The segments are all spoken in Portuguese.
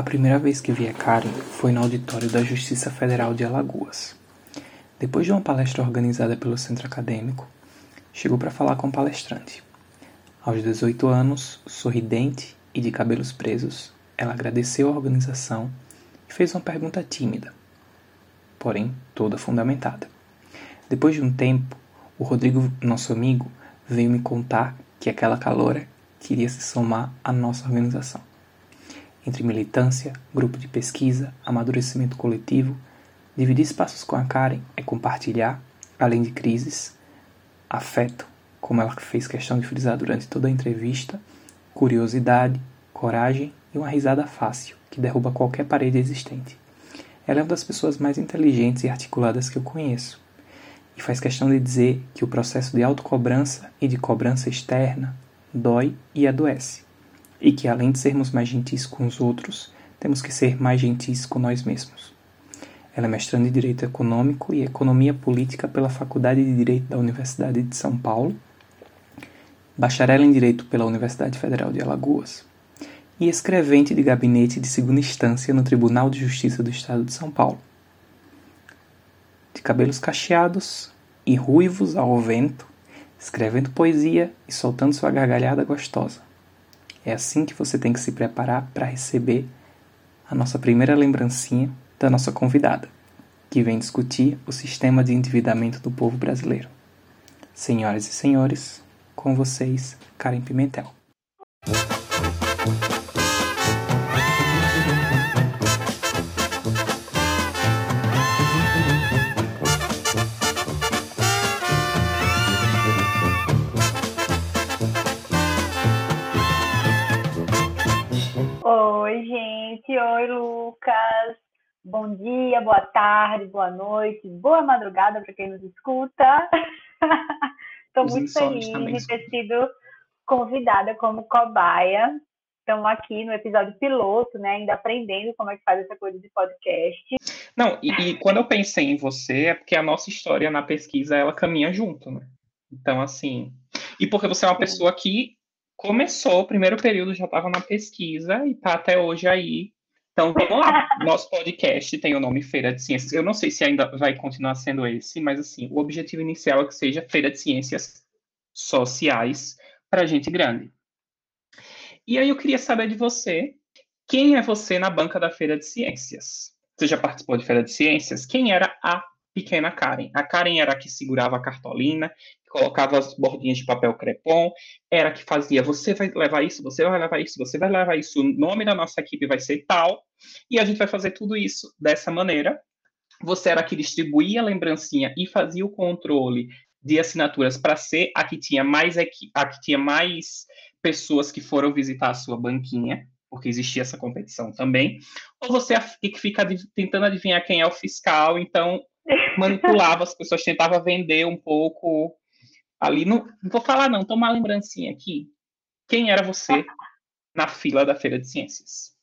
A primeira vez que vi a Karen foi no auditório da Justiça Federal de Alagoas. Depois de uma palestra organizada pelo centro acadêmico, chegou para falar com o palestrante. Aos 18 anos, sorridente e de cabelos presos, ela agradeceu a organização e fez uma pergunta tímida, porém toda fundamentada. Depois de um tempo, o Rodrigo, nosso amigo, veio me contar que aquela caloura queria se somar à nossa organização. Entre militância, grupo de pesquisa, amadurecimento coletivo, dividir espaços com a Karen é compartilhar, além de crises, afeto, como ela fez questão de frisar durante toda a entrevista, curiosidade, coragem e uma risada fácil, que derruba qualquer parede existente. Ela é uma das pessoas mais inteligentes e articuladas que eu conheço, e faz questão de dizer que o processo de autocobrança e de cobrança externa dói e adoece e que além de sermos mais gentis com os outros, temos que ser mais gentis com nós mesmos. Ela é mestranda em Direito Econômico e Economia Política pela Faculdade de Direito da Universidade de São Paulo, bacharel em Direito pela Universidade Federal de Alagoas e escrevente de gabinete de segunda instância no Tribunal de Justiça do Estado de São Paulo. De cabelos cacheados e ruivos ao vento, escrevendo poesia e soltando sua gargalhada gostosa. É assim que você tem que se preparar para receber a nossa primeira lembrancinha da nossa convidada, que vem discutir o sistema de endividamento do povo brasileiro. Senhoras e senhores, com vocês, Karen Pimentel. Oi, Lucas. Bom dia, boa tarde, boa noite, boa madrugada para quem nos escuta. Estou muito feliz de ter sido convidada como cobaia. Estamos aqui no episódio piloto, né? Ainda aprendendo como é que faz essa coisa de podcast. Não, e, e quando eu pensei em você, é porque a nossa história na pesquisa ela caminha junto, né? Então, assim. E porque você é uma pessoa que começou o primeiro período, já estava na pesquisa e está até hoje aí então, vamos lá. Nosso podcast tem o nome Feira de Ciências. Eu não sei se ainda vai continuar sendo esse, mas assim, o objetivo inicial é que seja Feira de Ciências Sociais para gente grande. E aí eu queria saber de você, quem é você na banca da Feira de Ciências? Você já participou de Feira de Ciências? Quem era a pequena Karen? A Karen era a que segurava a cartolina, colocava as bordinhas de papel crepom, era que fazia, você vai levar isso, você vai levar isso, você vai levar isso, o nome da nossa equipe vai ser tal, e a gente vai fazer tudo isso dessa maneira. Você era a que distribuía a lembrancinha e fazia o controle de assinaturas para ser a que tinha mais a que tinha mais pessoas que foram visitar a sua banquinha, porque existia essa competição também, ou você que fica tentando adivinhar quem é o fiscal, então manipulava as pessoas, tentava vender um pouco ali. Não, não vou falar, não, toma uma lembrancinha aqui. Quem era você na fila da Feira de Ciências?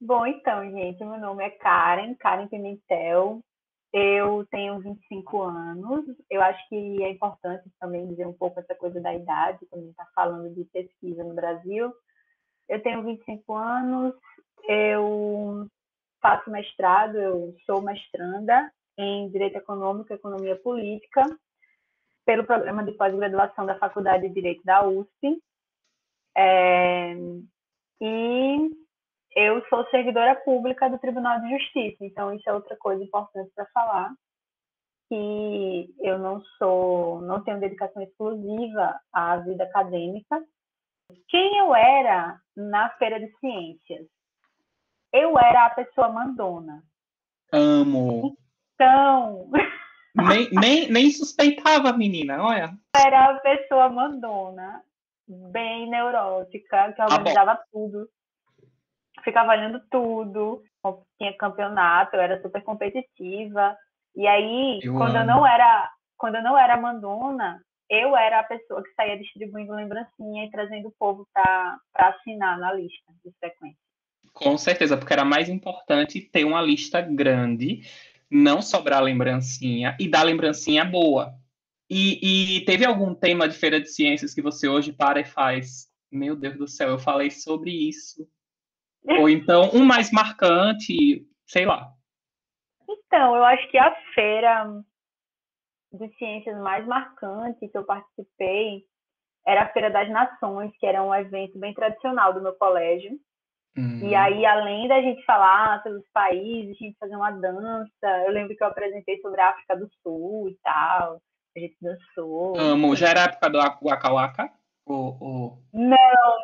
Bom, então, gente, meu nome é Karen, Karen Pimentel. Eu tenho 25 anos. Eu acho que é importante também dizer um pouco essa coisa da idade, quando a gente está falando de pesquisa no Brasil. Eu tenho 25 anos, eu faço mestrado, eu sou mestranda em Direito Econômico e Economia Política pelo programa de pós-graduação da Faculdade de Direito da USP. É, e eu sou servidora pública do Tribunal de Justiça, então isso é outra coisa importante para falar, que eu não sou, não tenho dedicação exclusiva à vida acadêmica. Quem eu era na feira de ciências? Eu era a pessoa mandona. Amo. Então, nem, nem, nem suspeitava, menina, olha. Era a pessoa mandona, bem neurótica, que tá organizava ah, tudo. Ficava olhando tudo, tinha campeonato, eu era super competitiva. E aí, eu quando amo. eu não era, quando eu não era mandona, eu era a pessoa que saía distribuindo lembrancinha e trazendo o povo para assinar na lista de sequência. Com certeza, porque era mais importante ter uma lista grande não sobrar lembrancinha e dar lembrancinha boa. E, e, teve algum tema de feira de ciências que você hoje para e faz? Meu Deus do céu, eu falei sobre isso Ou então um mais marcante, sei lá. Então, eu acho que a feira de ciências mais marcante que eu participei era a Feira das Nações, que era um evento bem tradicional do meu colégio. Uhum. E aí, além da gente falar sobre os países, a gente fazer uma dança. Eu lembro que eu apresentei sobre a África do Sul e tal. A gente dançou. Amo. Já era a época do Waka Waka? Ou, ou... Não,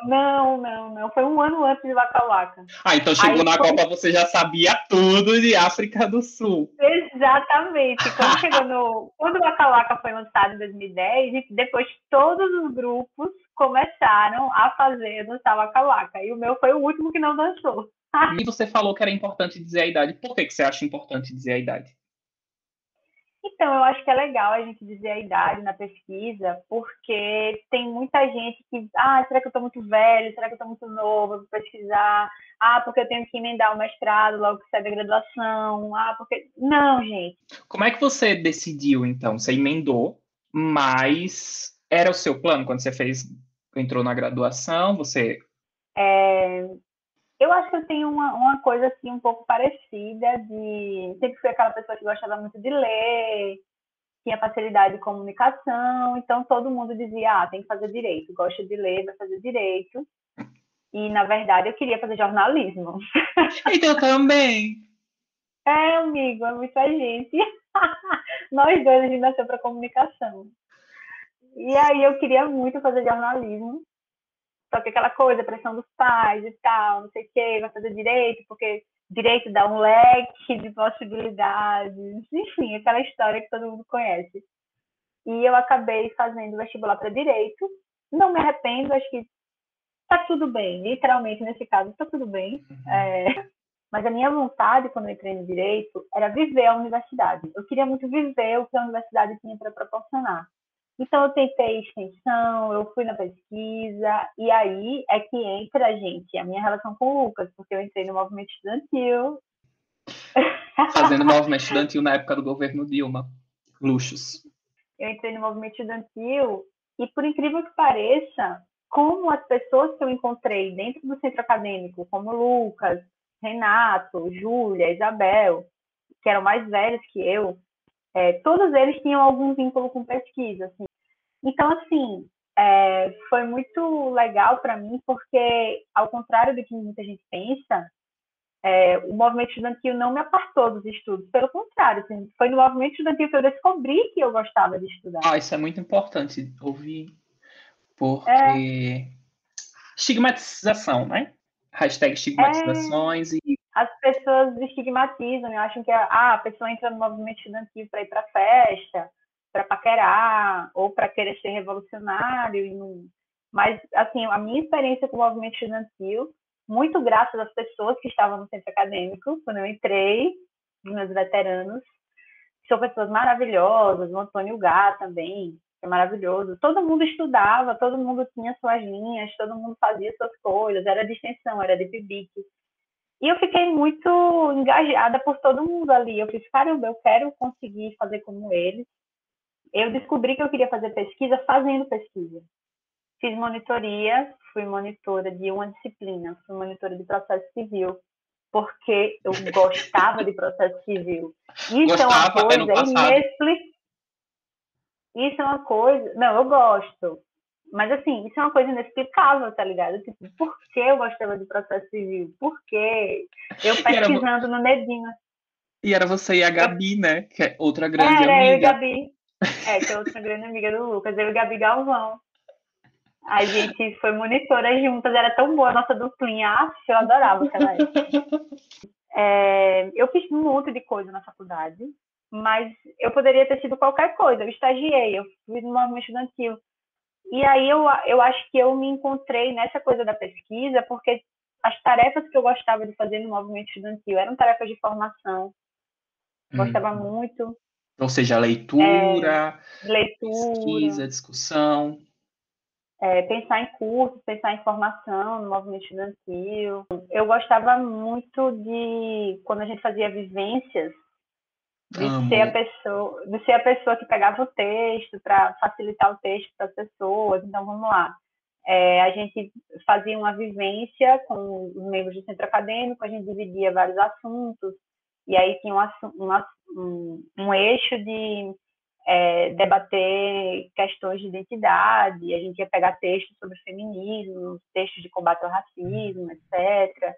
não, não, não. Foi um ano antes de Waka Waka. Ah, então chegou Aí, na quando... Copa, você já sabia tudo de África do Sul. Exatamente. Quando chegou no. Quando o Waka Waka foi lançado em 2010, depois todos os grupos começaram a fazer dançar Waka Waka. E o meu foi o último que não dançou. e você falou que era importante dizer a idade. Por que, que você acha importante dizer a idade? Então, eu acho que é legal a gente dizer a idade na pesquisa, porque tem muita gente que, ah, será que eu estou muito velho? Será que eu estou muito novo? Vou pesquisar. Ah, porque eu tenho que emendar o mestrado logo que sai da graduação. Ah, porque. Não, gente. Como é que você decidiu, então? Você emendou, mas era o seu plano quando você fez, entrou na graduação? Você. É, eu acho que eu tenho uma, uma coisa assim um pouco parecida de sempre fui aquela pessoa que gostava muito de ler, tinha facilidade de comunicação, então todo mundo dizia, ah, tem que fazer direito, gosta de ler, vai fazer direito. E na verdade eu queria fazer jornalismo. Então também. É, amigo, é muita gente. Nós dois a gente nasceu para comunicação. E aí eu queria muito fazer jornalismo. Só que aquela coisa, pressão dos pais e tal, não sei o quê, vai fazer direito, porque direito dá um leque de possibilidades, enfim, aquela história que todo mundo conhece. E eu acabei fazendo vestibular para direito. Não me arrependo, acho que tá tudo bem, literalmente nesse caso tá tudo bem. Uhum. É... Mas a minha vontade quando eu entrei no direito era viver a universidade. Eu queria muito viver o que a universidade tinha para proporcionar. Então, eu tentei extensão, eu fui na pesquisa, e aí é que entra, gente, a minha relação com o Lucas, porque eu entrei no movimento estudantil. Fazendo movimento estudantil na época do governo Dilma. Luxos. Eu entrei no movimento estudantil, e por incrível que pareça, como as pessoas que eu encontrei dentro do centro acadêmico, como Lucas, Renato, Júlia, Isabel, que eram mais velhos que eu, é, todos eles tinham algum vínculo com pesquisa. Assim. Então, assim, é, foi muito legal para mim, porque, ao contrário do que muita gente pensa, é, o movimento estudantil não me apartou dos estudos. Pelo contrário, assim, foi no movimento estudantil que eu descobri que eu gostava de estudar. Ah, isso é muito importante ouvir, porque é... estigmatização, né? Hashtag estigmatizações é... e as pessoas estigmatizam e acham que ah, a pessoa entra no movimento estudantil para ir para festa, para paquerar ou para querer ser revolucionário. E não... Mas, assim, a minha experiência com o movimento estudantil, muito graças às pessoas que estavam no centro acadêmico, quando eu entrei, os meus veteranos, são pessoas maravilhosas, o Antônio Gá também, é maravilhoso. Todo mundo estudava, todo mundo tinha suas linhas, todo mundo fazia suas coisas, era de extensão, era de PIBIC. E eu fiquei muito engajada por todo mundo ali. Eu fiz, caramba, eu quero conseguir fazer como eles. Eu descobri que eu queria fazer pesquisa fazendo pesquisa. Fiz monitoria, fui monitora de uma disciplina, fui monitora de processo civil, porque eu gostava de processo civil. Isso Gostava, é uma coisa inexplicável. Isso é uma coisa. Não, eu gosto. Mas, assim, isso é uma coisa inexplicável, tá ligado? Tipo, por que eu gostava de processo civil? Por quê? Eu pesquisando no Nedinho. E era você e a Gabi, né? Que é outra grande era, amiga. eu e Gabi. É, que é outra grande amiga do Lucas. Eu e Gabi Galvão. A gente foi monitora juntas. Era tão boa a nossa duplinha. Ah, eu adorava aquela época. É, eu fiz um monte de coisa na faculdade. Mas eu poderia ter sido qualquer coisa. Eu estagiei, eu fui no movimento estudantil e aí eu, eu acho que eu me encontrei nessa coisa da pesquisa, porque as tarefas que eu gostava de fazer no movimento estudantil eram tarefas de formação. Gostava hum. muito. Ou seja, leitura, é, leitura pesquisa, discussão. É, pensar em cursos, pensar em formação no movimento estudantil. Eu gostava muito de, quando a gente fazia vivências, de Amo. ser a pessoa, de ser a pessoa que pegava o texto para facilitar o texto para as pessoas. Então vamos lá. é, a gente fazia uma vivência com os membros do centro acadêmico, a gente dividia vários assuntos, e aí tinha um, um, um eixo de é, debater questões de identidade, a gente ia pegar textos sobre feminismo, textos de combate ao racismo, etc.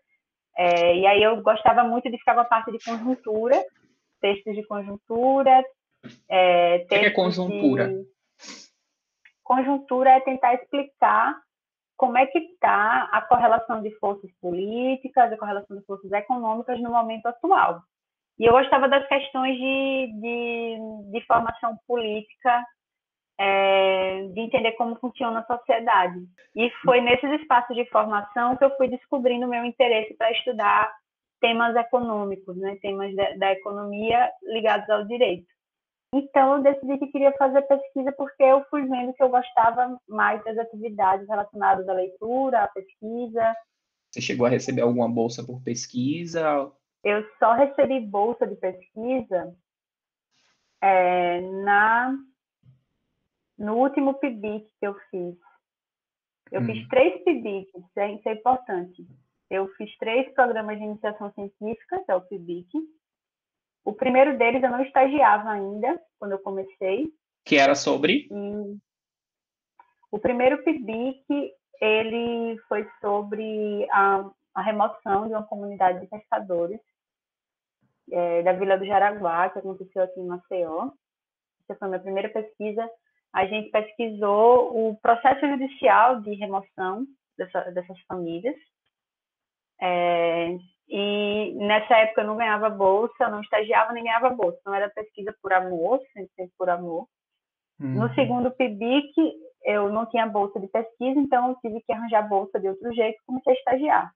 É, e aí eu gostava muito de ficar com a parte de conjuntura, textos de conjuntura. É, o que é conjuntura? De... Conjuntura é tentar explicar como é que está a correlação de forças políticas, a correlação de forças econômicas no momento atual. E eu gostava das questões de, de, de formação política, é, de entender como funciona a sociedade. E foi nesses espaços de formação que eu fui descobrindo meu interesse para estudar temas econômicos, né, temas da, da economia ligados ao direito. Então, eu decidi que queria fazer pesquisa porque eu fui vendo que eu gostava mais das atividades relacionadas à leitura, à pesquisa. Você chegou a receber alguma bolsa por pesquisa? Eu só recebi bolsa de pesquisa é, na no último PIBIC que eu fiz. Eu hum. fiz três PIBICs, isso é, isso é importante. Eu fiz três programas de iniciação científica, que é o PIBIC. O primeiro deles eu não estagiava ainda, quando eu comecei. Que era sobre? E o primeiro PIBIC, ele foi sobre a, a remoção de uma comunidade de pescadores é, da Vila do Jaraguá, que aconteceu aqui em Maceió. Essa foi a minha primeira pesquisa. A gente pesquisou o processo judicial de remoção dessa, dessas famílias. É, e nessa época eu não ganhava bolsa, não estagiava nem ganhava bolsa. Não era pesquisa por amor, sempre por amor. Uhum. No segundo PIBIC, eu não tinha bolsa de pesquisa, então eu tive que arranjar bolsa de outro jeito e comecei a estagiar.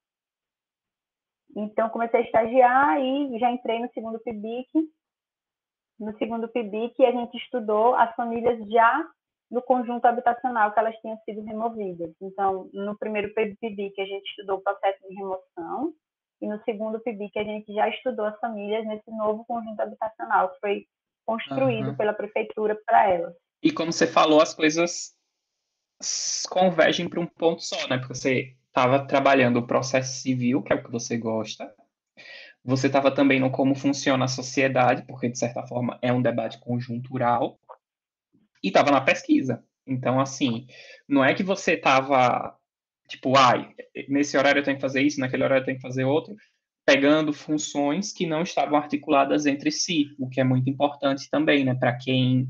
Então, comecei a estagiar e já entrei no segundo PIBIC. No segundo PIBIC, a gente estudou as famílias já no conjunto habitacional que elas tinham sido removidas. Então, no primeiro PIBIC, a gente estudou o processo de remoção, e no segundo PIBIC, a gente já estudou as famílias nesse novo conjunto habitacional que foi construído uhum. pela prefeitura para elas. E como você falou, as coisas convergem para um ponto só, né? Porque você estava trabalhando o processo civil, que é o que você gosta. Você estava também no como funciona a sociedade, porque de certa forma é um debate conjuntural. E estava na pesquisa. Então, assim, não é que você estava tipo, ai, nesse horário eu tenho que fazer isso, naquele horário eu tenho que fazer outro, pegando funções que não estavam articuladas entre si, o que é muito importante também, né, para quem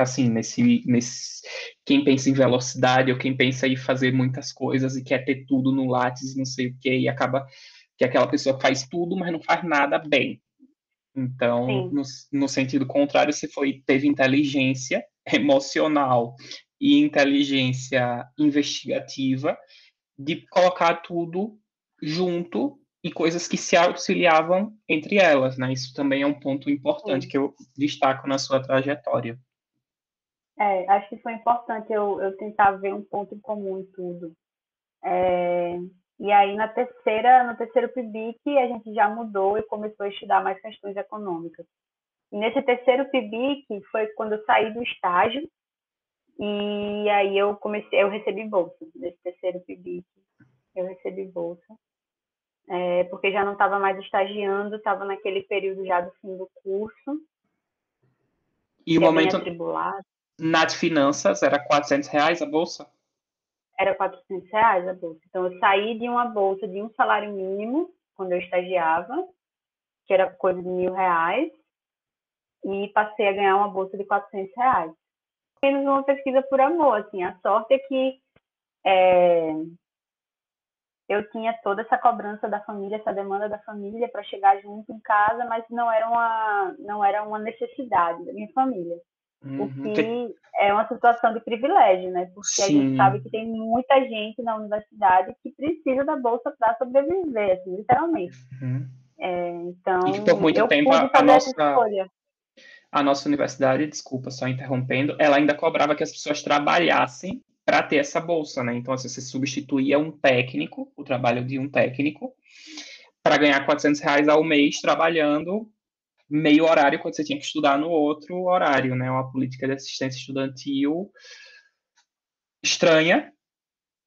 assim, nesse, nesse quem pensa em velocidade ou quem pensa em fazer muitas coisas e quer ter tudo no látis, não sei o que, e acaba que aquela pessoa faz tudo, mas não faz nada bem. Então, no, no, sentido contrário, você foi teve inteligência emocional e inteligência investigativa de colocar tudo junto e coisas que se auxiliavam entre elas, né? Isso também é um ponto importante Sim. que eu destaco na sua trajetória. É, acho que foi importante eu, eu tentar ver um ponto em comum em tudo. É, e aí, na terceira, no terceiro PIBIC, a gente já mudou e começou a estudar mais questões econômicas. E nesse terceiro PIBIC foi quando eu saí do estágio e aí eu comecei, eu recebi bolsa nesse terceiro PIBIC. Eu recebi bolsa. É, porque já não estava mais estagiando, estava naquele período já do fim do curso. E o é momento, atribulado. Nat Finanças era 400 reais a bolsa? Era 400 reais a bolsa. Então, eu saí de uma bolsa de um salário mínimo, quando eu estagiava, que era coisa de mil reais, e passei a ganhar uma bolsa de 400 reais. Menos uma pesquisa por amor, assim. A sorte é que é, eu tinha toda essa cobrança da família, essa demanda da família para chegar junto em casa, mas não era uma, não era uma necessidade da minha família. Uhum. O que é uma situação de privilégio, né? Porque Sim. a gente sabe que tem muita gente na universidade que precisa da bolsa para sobreviver, assim, literalmente. Uhum. É, então, e por muito tempo a, a nossa a nossa universidade, desculpa, só interrompendo, ela ainda cobrava que as pessoas trabalhassem para ter essa bolsa, né? Então, assim, você substituía um técnico, o trabalho de um técnico, para ganhar 400 reais ao mês trabalhando meio horário quando você tinha que estudar no outro horário, né? Uma política de assistência estudantil estranha,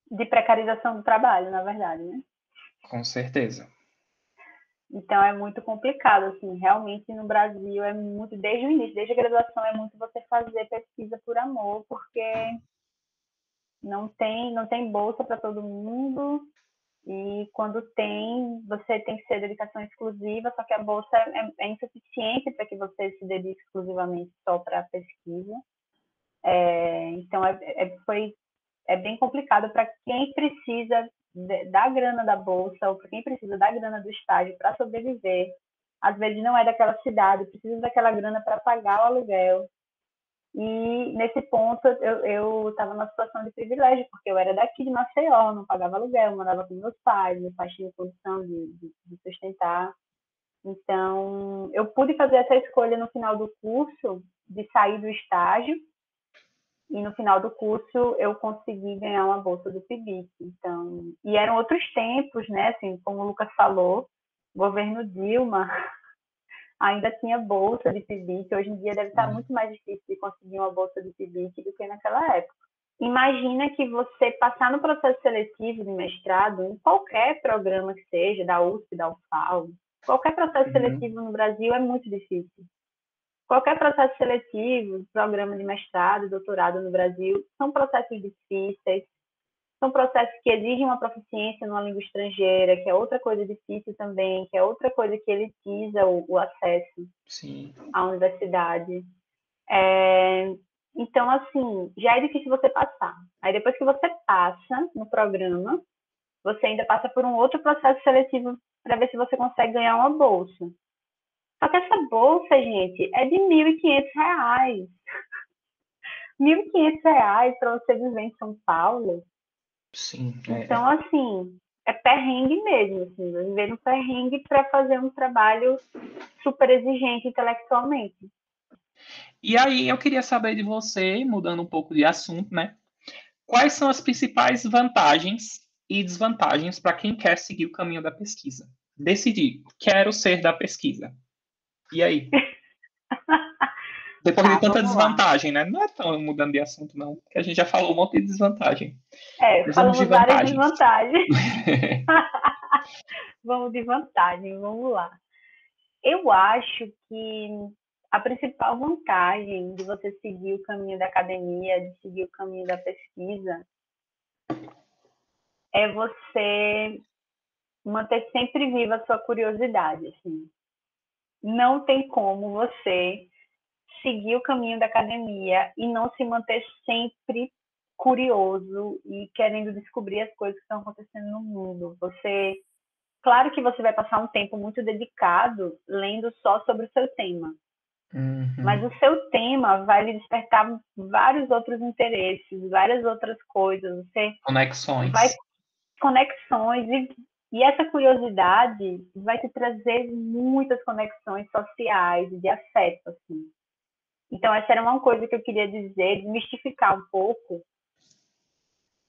de precarização do trabalho, na verdade, né? Com certeza. Então é muito complicado, assim, realmente no Brasil é muito, desde o início, desde a graduação, é muito você fazer pesquisa por amor, porque não tem, não tem bolsa para todo mundo, e quando tem, você tem que ser dedicação exclusiva, só que a bolsa é, é insuficiente para que você se dedique exclusivamente só para a pesquisa. É, então, é, é, foi, é bem complicado para quem precisa da grana da bolsa ou para quem precisa da grana do estágio para sobreviver. Às vezes não é daquela cidade, precisa daquela grana para pagar o aluguel. E nesse ponto eu estava numa situação de privilégio, porque eu era daqui de Maceió, não pagava aluguel, morava com meus pais, meus pais tinham condição de, de, de sustentar. Então, eu pude fazer essa escolha no final do curso de sair do estágio e no final do curso eu consegui ganhar uma bolsa do PIBIC. Então, e eram outros tempos, né? Assim, como o Lucas falou, governo Dilma ainda tinha bolsa de PIBIC. Hoje em dia deve estar uhum. muito mais difícil de conseguir uma bolsa de PIBIC do que naquela época. Imagina que você passar no processo seletivo de mestrado em qualquer programa que seja, da USP, da UFAL, qualquer processo uhum. seletivo no Brasil é muito difícil. Qualquer processo seletivo, programa de mestrado, doutorado no Brasil, são processos difíceis, são processos que exigem uma proficiência numa língua estrangeira, que é outra coisa difícil também, que é outra coisa que elitiza o, o acesso Sim. à universidade. É, então, assim, já é difícil você passar. Aí depois que você passa no programa, você ainda passa por um outro processo seletivo para ver se você consegue ganhar uma bolsa. Só que essa bolsa, gente, é de R$ 1.500. R$ 1.500 para você viver em São Paulo. Sim. É... Então, assim, é perrengue mesmo, assim, viver no perrengue para fazer um trabalho super exigente intelectualmente. E aí eu queria saber de você, mudando um pouco de assunto, né? Quais são as principais vantagens e desvantagens para quem quer seguir o caminho da pesquisa? Decidir, quero ser da pesquisa. E aí? Depois tá, de tanta desvantagem, lá. né? Não é tão mudando de assunto, não, porque a gente já falou um monte de desvantagem. É, falamos de várias desvantagens. vamos de vantagem, vamos lá. Eu acho que a principal vantagem de você seguir o caminho da academia, de seguir o caminho da pesquisa, é você manter sempre viva a sua curiosidade, assim não tem como você seguir o caminho da academia e não se manter sempre curioso e querendo descobrir as coisas que estão acontecendo no mundo. Você, claro que você vai passar um tempo muito dedicado lendo só sobre o seu tema. Uhum. Mas o seu tema vai lhe despertar vários outros interesses, várias outras coisas. Você conexões. Vai conexões e e essa curiosidade vai te trazer muitas conexões sociais, de afeto, assim. Então, essa era uma coisa que eu queria dizer, desmistificar um pouco,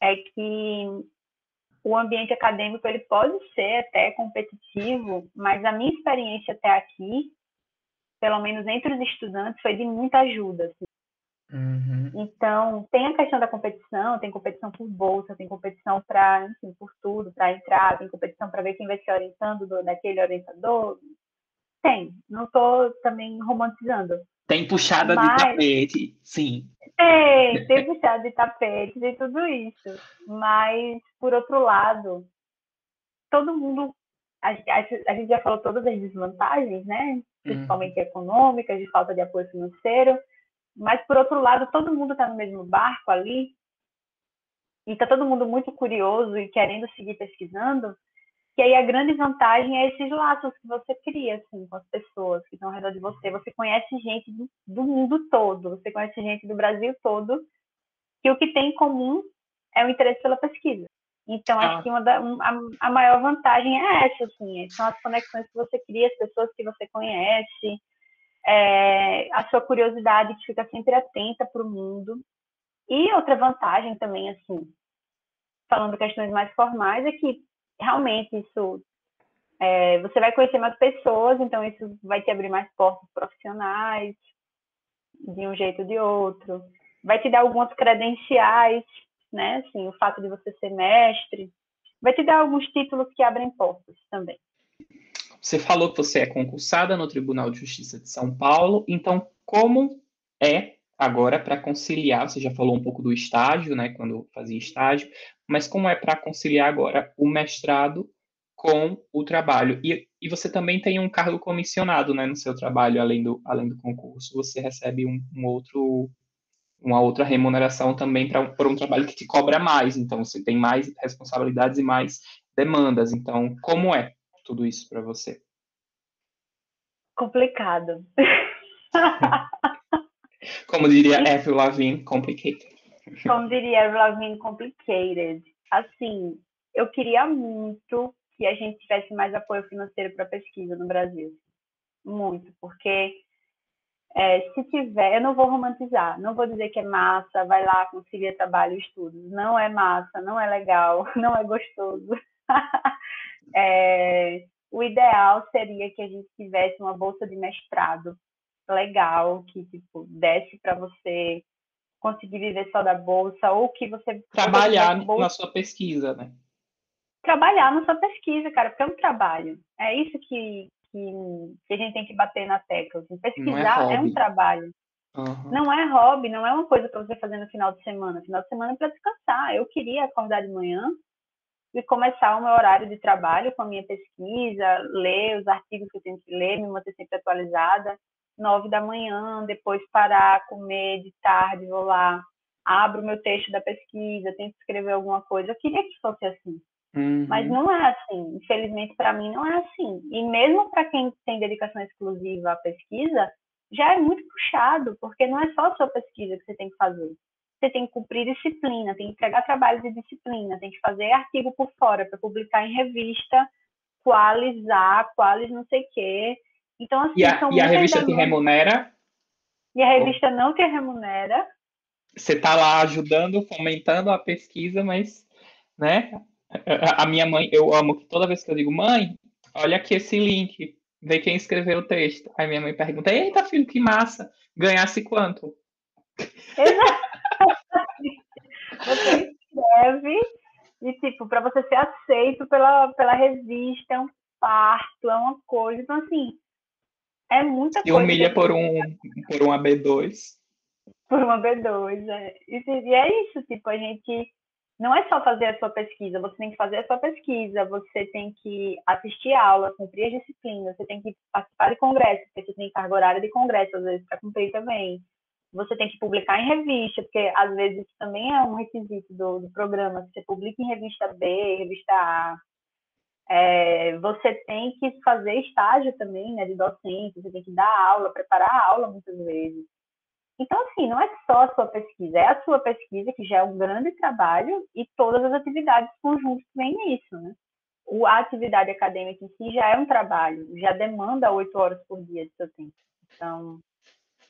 é que o ambiente acadêmico ele pode ser até competitivo, mas a minha experiência até aqui, pelo menos entre os estudantes, foi de muita ajuda. Assim. Uhum. Então, tem a questão da competição, tem competição por bolsa, tem competição para, enfim, por tudo, para entrar, tem competição para ver quem vai se orientando do, daquele orientador. Tem, não estou também romantizando. Tem puxada mas... de tapete, sim. Tem, tem puxada de tapete, tem tudo isso. Mas, por outro lado, todo mundo. A, a, a gente já falou todas as desvantagens, né? Principalmente uhum. econômicas, de falta de apoio financeiro mas, por outro lado, todo mundo está no mesmo barco ali, e está todo mundo muito curioso e querendo seguir pesquisando, que aí a grande vantagem é esses laços que você cria assim, com as pessoas que estão ao redor de você. Você conhece gente do, do mundo todo, você conhece gente do Brasil todo, que o que tem em comum é o interesse pela pesquisa. Então, acho ah. que uma da, um, a, a, maior vantagem é essa, assim, são as conexões que você cria, as pessoas que você conhece, é, a sua curiosidade de ficar sempre atenta para o mundo. E outra vantagem também, assim, falando questões mais formais, é que realmente isso é, você vai conhecer mais pessoas, então isso vai te abrir mais portas profissionais, de um jeito ou de outro. Vai te dar algumas credenciais, né? Assim, o fato de você ser mestre vai te dar alguns títulos que abrem portas também. Você falou que você é concursada no Tribunal de Justiça de São Paulo, então como é agora para conciliar? Você já falou um pouco do estágio, né, quando fazia estágio, mas como é para conciliar agora o mestrado com o trabalho? E, e você também tem um cargo comissionado, né, no seu trabalho, além do, além do concurso, você recebe um, um outro uma outra remuneração também para por um trabalho que te cobra mais, então você tem mais responsabilidades e mais demandas. Então, como é tudo isso para você? Complicado. Como diria Avril Lavigne, complicated. Como diria Avril Lavigne, complicated. Assim, eu queria muito que a gente tivesse mais apoio financeiro para pesquisa no Brasil. Muito, porque é, se tiver, eu não vou romantizar, não vou dizer que é massa, vai lá, concilia trabalho estudos. Não é massa, não é legal, não é gostoso. É, o ideal seria que a gente tivesse uma bolsa de mestrado legal, que tipo, desse para você conseguir viver só da bolsa, ou que você. Trabalhar bolsa... na sua pesquisa, né? Trabalhar na sua pesquisa, cara, porque é um trabalho. É isso que, que, que a gente tem que bater na tecla. Assim. Pesquisar é, é, um trabalho. Uhum. Não é hobby, não é uma coisa para você fazer no final de semana. Final de semana é para descansar. Eu queria acordar de manhã, e começar o meu horário de trabalho com a minha pesquisa, ler os artigos que eu tenho que ler, me manter sempre atualizada, nove da manhã, depois parar, comer de tarde, vou lá, abro meu texto da pesquisa, tento escrever alguma coisa. Eu queria que fosse assim. Uhum. Mas não é assim. Infelizmente, para mim, não é assim. E mesmo para quem tem dedicação exclusiva à pesquisa, já é muito puxado, porque não é só a sua pesquisa que você tem que fazer você tem que cumprir disciplina, tem que entregar trabalho de disciplina, tem que fazer artigo por fora para publicar em revista, qualizar, qualis não sei o quê. Então, assim, e a, e a revista te remunera? E a revista não te remunera. Você está lá ajudando, fomentando a pesquisa, mas, né? A minha mãe, eu amo que toda vez que eu digo, mãe, olha aqui esse link, vê quem escreveu o texto. Aí minha mãe pergunta, eita, filho, que massa, ganhasse quanto? Exato. você escreve e, tipo, para você ser aceito pela, pela revista, é um parto, é uma coisa. Então, assim, é muita coisa. E humilha por um, por um AB2. Por um AB2, é. E, é isso, tipo, a gente não é só fazer a sua pesquisa, você tem que fazer a sua pesquisa, você tem que assistir aula, cumprir as disciplinas, você tem que participar de congresso, porque você tem carga horária de congresso, às vezes, para cumprir também você tem que publicar em revista, porque às vezes isso também é um requisito do, do programa, você publica em revista B, revista A. É, você tem que fazer estágio também, né, de docente, você tem que dar aula, preparar a aula muitas vezes. Então, assim, não é só a sua pesquisa, é a sua pesquisa, que já é um grande trabalho, e todas as atividades conjuntas vêm nisso, né? A atividade acadêmica em si já é um trabalho, já demanda oito horas por dia de seu tempo. Então,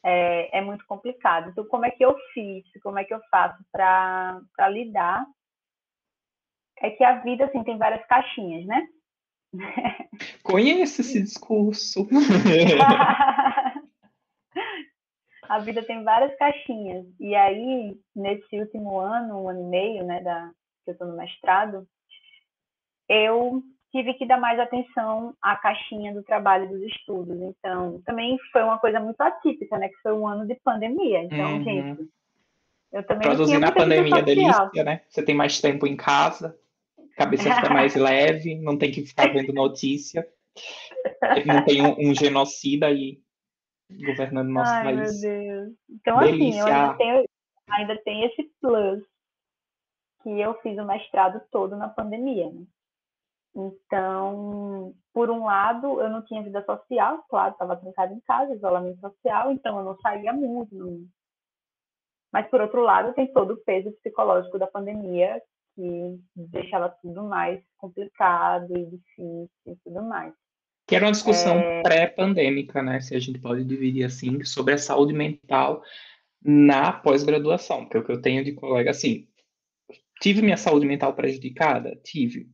é, é, muito complicado. Então, como é que eu fiz? Como é que eu faço para lidar? É que a vida, assim, tem várias caixinhas, né? Conheço esse discurso. a vida tem várias caixinhas. E aí, nesse último ano, um ano e meio, né, da, que eu estou no mestrado, eu tive que dar mais atenção à caixinha do trabalho dos estudos. Então, também foi uma coisa muito atípica, né? Que foi um ano de pandemia. Então, uhum. gente, eu também Produzir na pandemia é delícia, né? Você tem mais tempo em casa, cabeça fica mais leve, não tem que ficar vendo notícia, não tem um, um genocida aí governando nosso Ai, país. Meu Deus. Então, delícia. assim, eu ainda tenho, ainda tenho esse plus que eu fiz o mestrado todo na pandemia, né? Então, por um lado, eu não tinha vida social, claro, estava trancada em casa, isolamento social, então eu não saía muito. Mas, por outro lado, tem todo o peso psicológico da pandemia, que deixava tudo mais complicado e difícil e tudo mais. Que era uma discussão é... pré-pandêmica, né? Se a gente pode dividir assim, sobre a saúde mental na pós-graduação, porque o que eu tenho de colega, assim, tive minha saúde mental prejudicada? Tive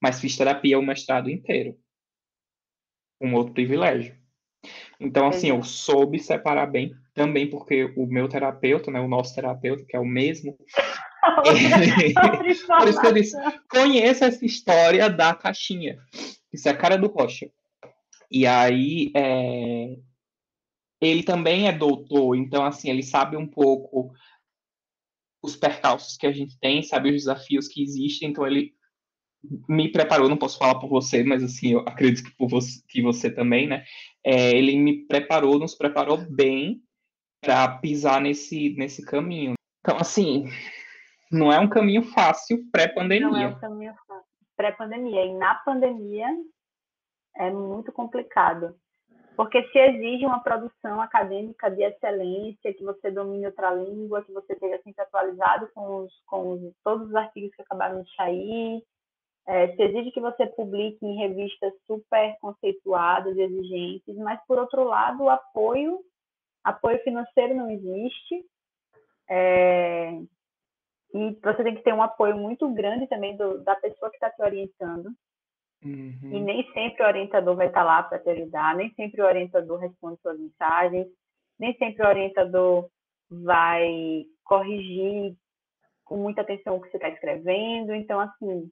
mas fiz terapia o mestrado inteiro. Um outro privilégio. Então, assim, eu soube separar bem, também porque o meu terapeuta, né, o nosso terapeuta, que é o mesmo, Por isso que eu disse, conheça essa história da caixinha. Isso é a cara do Rocha. E aí, é... ele também é doutor, então, assim, ele sabe um pouco os percalços que a gente tem, sabe os desafios que existem, então ele me preparou, não posso falar por você, mas assim, eu acredito que por você, que você também, né? É, ele me preparou, nos preparou bem para pisar nesse, nesse caminho. Então, assim, não é um caminho fácil pré-pandemia. Não é um caminho fácil pré-pandemia. E na pandemia é muito complicado. Porque se exige uma produção acadêmica de excelência, que você domine outra língua, que você esteja sempre atualizado com, os, com os, todos os artigos que acabaram de sair, é, se exige que você publique em revistas super conceituadas exigentes, mas, por outro lado, o apoio, apoio financeiro não existe, é, e você tem que ter um apoio muito grande também do, da pessoa que está te orientando, Uhum. E nem sempre o orientador vai estar lá para te ajudar, nem sempre o orientador responde suas mensagens, nem sempre o orientador vai corrigir com muita atenção o que você está escrevendo. Então, assim,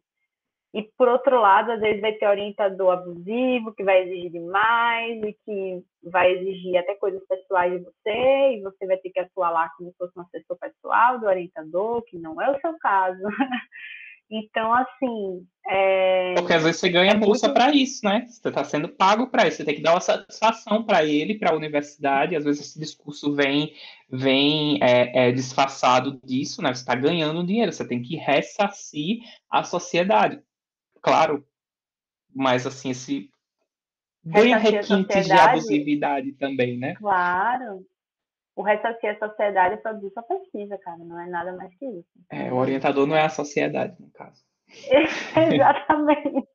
e por outro lado, às vezes vai ter orientador abusivo, que vai exigir demais e que vai exigir até coisas pessoais de você, e você vai ter que atuar lá como se fosse um assessor pessoal do orientador, que não é o seu caso. Então, assim. É... Porque às vezes você ganha é bolsa muito... para isso, né? Você está sendo pago para isso. Você tem que dar uma satisfação para ele, para a universidade. Às vezes esse discurso vem, vem é, é disfarçado disso, né? Você está ganhando dinheiro. Você tem que ressarcir a sociedade. Claro, mas assim, esse ganha requintes de abusividade também, né? Claro o ressarcir a sociedade produz a pesquisa, cara, não é nada mais que isso. É, o orientador não é a sociedade, no caso. Exatamente.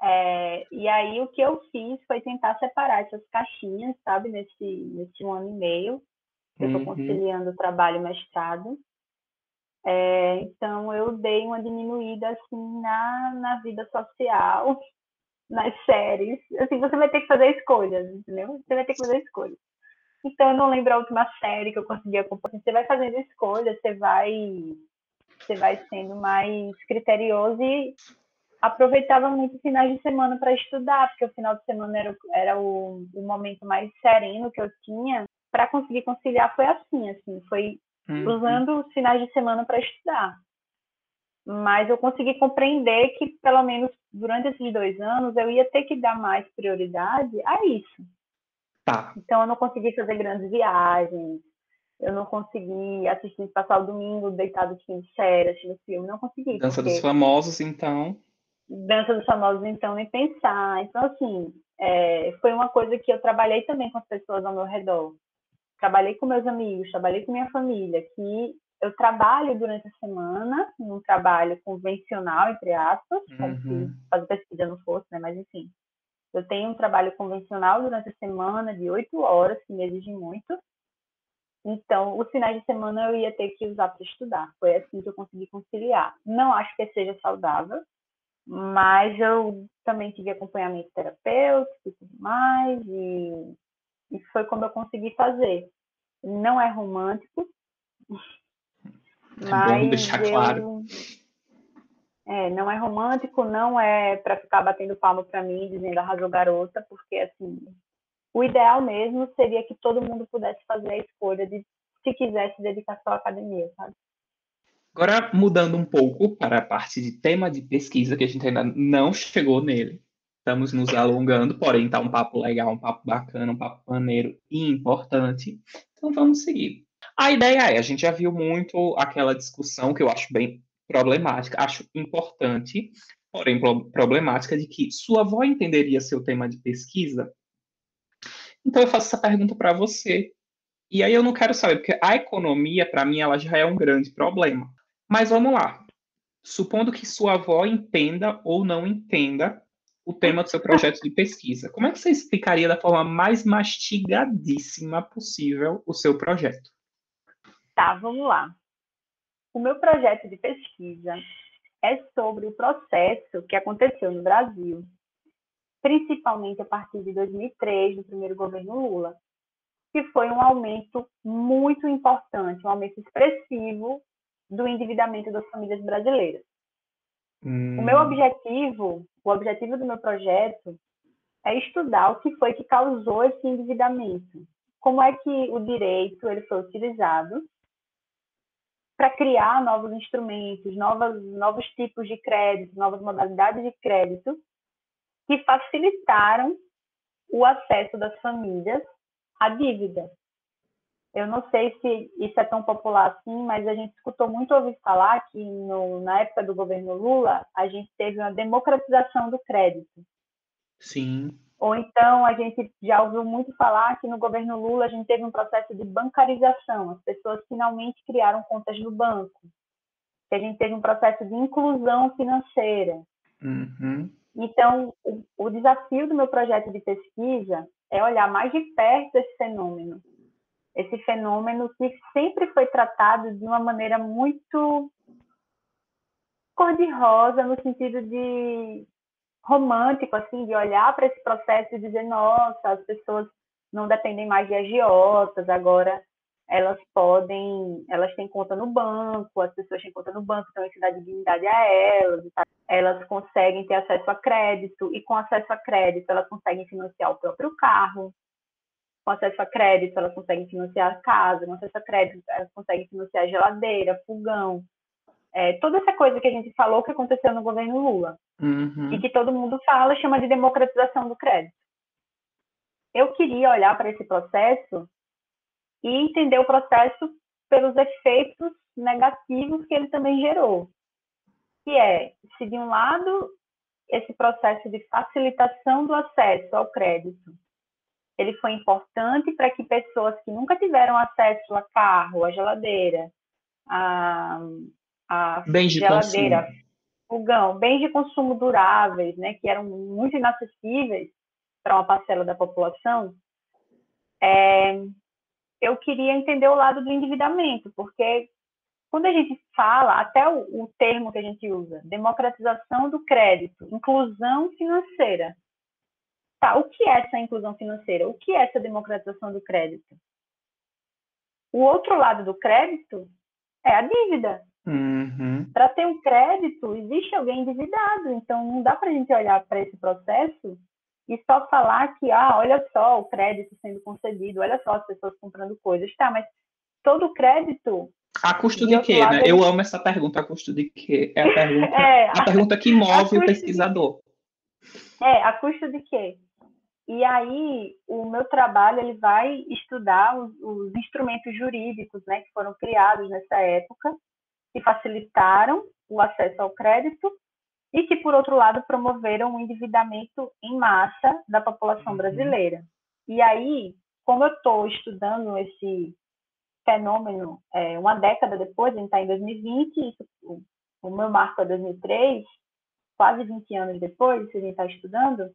É, e aí o que eu fiz foi tentar separar essas caixinhas, sabe, nesse, nesse um ano e meio, que eu estou uhum. conciliando o trabalho e mestrado. É, então eu dei uma diminuída assim na, na vida social, nas séries. Assim, você vai ter que fazer escolhas, entendeu? Você vai ter que fazer escolhas. Então, eu não lembro a última série que eu consegui acompanhar. Você vai fazendo escolhas, você vai, você vai sendo mais criterioso e aproveitava muito finais de semana para estudar, porque o final de semana era, era o, o momento mais sereno que eu tinha. Para conseguir conciliar foi assim, assim, foi uhum. usando os finais de semana para estudar. Mas eu consegui compreender que, pelo menos durante esses dois anos, eu ia ter que dar mais prioridade a isso Tá. Então eu não consegui fazer grandes viagens, eu não consegui assistir, passar o domingo deitado assistindo série, assistindo filme, não consegui. Dança dos Famosos, então. Dança dos Famosos, então, nem pensar. Então, assim, é, foi uma coisa que eu trabalhei também com as pessoas ao meu redor. Trabalhei com meus amigos, trabalhei com minha família, que eu trabalho durante a semana, num trabalho convencional, entre aspas, como uhum. se fazer pesquisa não fosse, né? Mas, enfim, eu tenho um trabalho convencional durante a semana de oito horas, que me exige muito. Então, os finais de semana eu ia ter que usar para estudar. Foi assim que eu consegui conciliar. Não acho que seja saudável, mas eu também tive acompanhamento terapêutico e tudo mais, e, e foi como eu consegui fazer. Não é romântico, é mas deixar eu, claro. É, não é romântico, não é para ficar batendo palma para mim, dizendo arrasou garota, porque assim, o ideal mesmo seria que todo mundo pudesse fazer a escolha de se quisesse dedicar só à academia, sabe? Agora, mudando um pouco para a parte de tema de pesquisa, que a gente ainda não chegou nele. Estamos nos alongando, porém está um papo legal, um papo bacana, um papo maneiro e importante. Então vamos seguir. A ideia é, a gente já viu muito aquela discussão que eu acho bem problemática, acho importante, porém problemática, de que sua avó entenderia seu tema de pesquisa? Então eu faço essa pergunta para você. E aí eu não quero saber, porque a economia, para mim, ela já é um grande problema. Mas vamos lá. Supondo que sua avó entenda ou não entenda o tema do seu projeto de pesquisa, como é que você explicaria da forma mais mastigadíssima possível o seu projeto? Tá, vamos lá. O meu projeto de pesquisa é sobre o processo que aconteceu no Brasil, principalmente a partir de 2003, no primeiro governo Lula, que foi um aumento muito importante, um aumento expressivo do endividamento das famílias brasileiras. Hum. O meu objetivo, o objetivo do meu projeto é estudar o que foi que causou esse endividamento. Como é que o direito ele foi utilizado para criar novos instrumentos, novos, novos tipos de crédito, novas modalidades de crédito que facilitaram o acesso das famílias à dívida. Eu não sei se isso é tão popular assim, mas a gente escutou muito ouvir falar que no, na época do governo Lula a gente teve uma democratização do crédito. Sim. Ou então a gente já ouviu muito falar que no governo Lula a gente teve um processo de bancarização, as pessoas finalmente criaram contas no banco. Que a gente teve um processo de inclusão financeira. Uhum. Então, o, o desafio do meu projeto de pesquisa é olhar mais de perto esse fenômeno. Esse fenômeno que sempre foi tratado de uma maneira muito cor-de-rosa, no sentido de romântico, assim, de olhar para esse processo e dizer, nossa, as pessoas não dependem mais de agiotas, agora elas podem, elas têm conta no banco, as pessoas têm conta no banco, então isso dá dignidade a elas, elas conseguem ter acesso a crédito, e com acesso a crédito elas conseguem financiar o próprio carro, com acesso a crédito elas conseguem financiar a casa, com acesso a crédito elas conseguem financiar a geladeira, fogão, é, toda essa coisa que a gente falou que aconteceu no governo Lula uhum. e que todo mundo fala chama de democratização do crédito. Eu queria olhar para esse processo e entender o processo pelos efeitos negativos que ele também gerou, que é se de um lado esse processo de facilitação do acesso ao crédito ele foi importante para que pessoas que nunca tiveram acesso a carro, a geladeira, a a bens geladeira, fogão, bens de consumo duráveis, né, que eram muito inacessíveis para uma parcela da população, é, eu queria entender o lado do endividamento, porque quando a gente fala, até o, o termo que a gente usa, democratização do crédito, inclusão financeira, tá, o que é essa inclusão financeira? O que é essa democratização do crédito? O outro lado do crédito é a dívida. Uhum. Para ter um crédito, existe alguém endividado. Então, não dá para a gente olhar para esse processo e só falar que, ah, olha só o crédito sendo concedido, olha só as pessoas comprando coisas. Tá, mas todo crédito. A custo de, quê, né? Eu amo essa pergunta, a custo de quê? É a pergunta, é, a, a pergunta que move o pesquisador. De... É, a custo de quê? E aí, o meu trabalho ele vai estudar os, os instrumentos jurídicos né, que foram criados nessa época que facilitaram o acesso ao crédito e que, por outro lado, promoveram o endividamento em massa da população uhum. brasileira. E aí, como eu estou estudando esse fenômeno é, uma década depois, a gente está em 2020, isso, o, o meu marco é 2003, quase 20 anos depois, se a gente está estudando,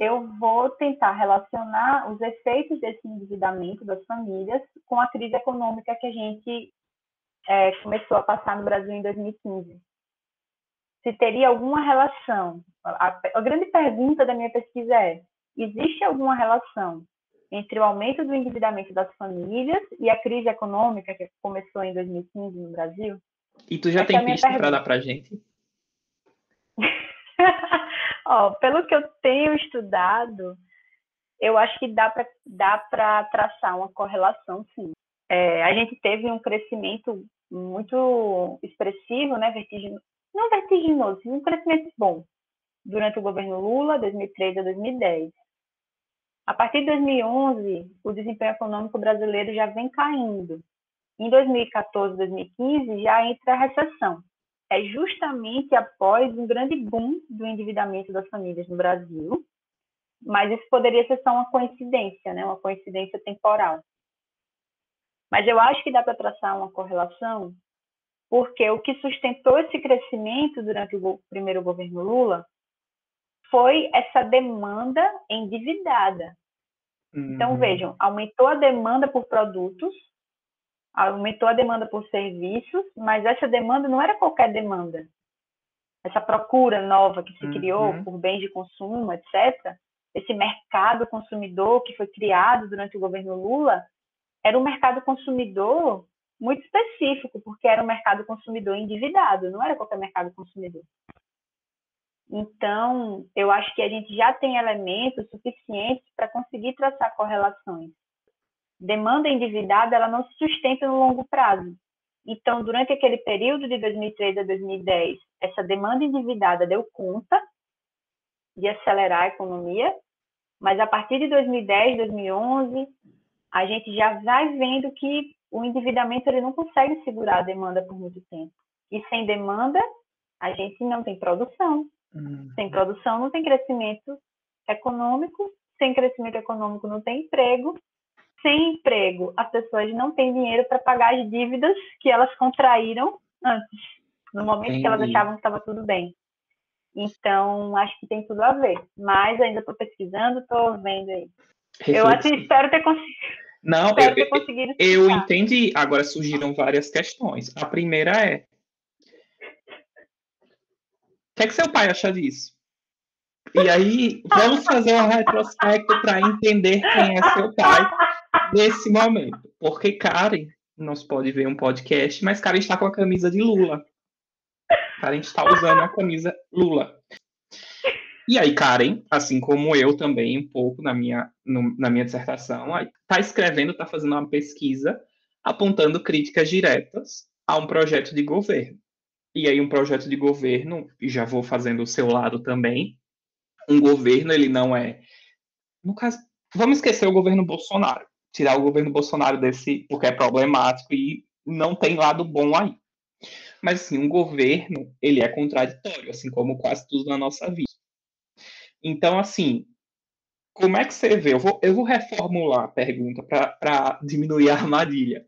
eu vou tentar relacionar os efeitos desse endividamento das famílias com a crise econômica que a gente é, começou a passar no Brasil em 2015. Se teria alguma relação. A, a grande pergunta da minha pesquisa é: existe alguma relação entre o aumento do endividamento das famílias e a crise econômica que começou em 2015 no Brasil? E tu já Essa tem é pista para dar para gente? Ó, pelo que eu tenho estudado, eu acho que dá para dá traçar uma correlação, sim é, a gente teve um crescimento muito expressivo, né, vertiginoso, não vertiginoso, um crescimento bom durante o governo Lula, 2003 a 2010. A partir de 2011, o desempenho econômico brasileiro já vem caindo. Em 2014, 2015, já entra a recessão. É justamente após um grande boom do endividamento das famílias no Brasil, mas isso poderia ser só uma coincidência, né? uma coincidência temporal. Mas eu acho que dá para traçar uma correlação, porque o que sustentou esse crescimento durante o primeiro governo Lula foi essa demanda endividada. Então, uhum. vejam, aumentou a demanda por produtos, aumentou a demanda por serviços, mas essa demanda não era qualquer demanda. Essa procura nova que se uhum. criou por bens de consumo, etc., esse mercado consumidor que foi criado durante o governo Lula, era um mercado consumidor muito específico, porque era um mercado consumidor endividado, não era qualquer mercado consumidor. Então, eu acho que a gente já tem elementos suficientes para conseguir traçar correlações. Demanda endividada, ela não se sustenta no longo prazo. Então, durante aquele período de 2003 a 2010, essa demanda endividada deu conta de acelerar a economia, mas a partir de 2010, 2011, a gente já vai vendo que o endividamento ele não consegue segurar a demanda por muito tempo. E sem demanda, a gente não tem produção. Uhum. Sem produção, não tem crescimento econômico. Sem crescimento econômico, não tem emprego. Sem emprego, as pessoas não têm dinheiro para pagar as dívidas que elas contraíram antes, no momento Entendi. que elas achavam que estava tudo bem. Então, acho que tem tudo a ver. Mas ainda estou pesquisando, estou vendo aí. Eu assim, espero ter conseguido. Não, espero eu, ter conseguido eu entendi. Agora surgiram várias questões. A primeira é: o que, é que seu pai acha disso? E aí, vamos fazer um retrospecto para entender quem é seu pai nesse momento. Porque Karen, não se pode ver um podcast, mas Karen está com a camisa de Lula. Karen está usando a camisa Lula. E aí, Karen, assim como eu também, um pouco na minha, no, na minha dissertação, está escrevendo, está fazendo uma pesquisa apontando críticas diretas a um projeto de governo. E aí, um projeto de governo, e já vou fazendo o seu lado também, um governo, ele não é. No caso, vamos esquecer o governo Bolsonaro, tirar o governo Bolsonaro desse, porque é problemático e não tem lado bom aí. Mas, assim, um governo, ele é contraditório, assim como quase tudo na nossa vida. Então, assim, como é que você vê? Eu vou, eu vou reformular a pergunta para diminuir a armadilha.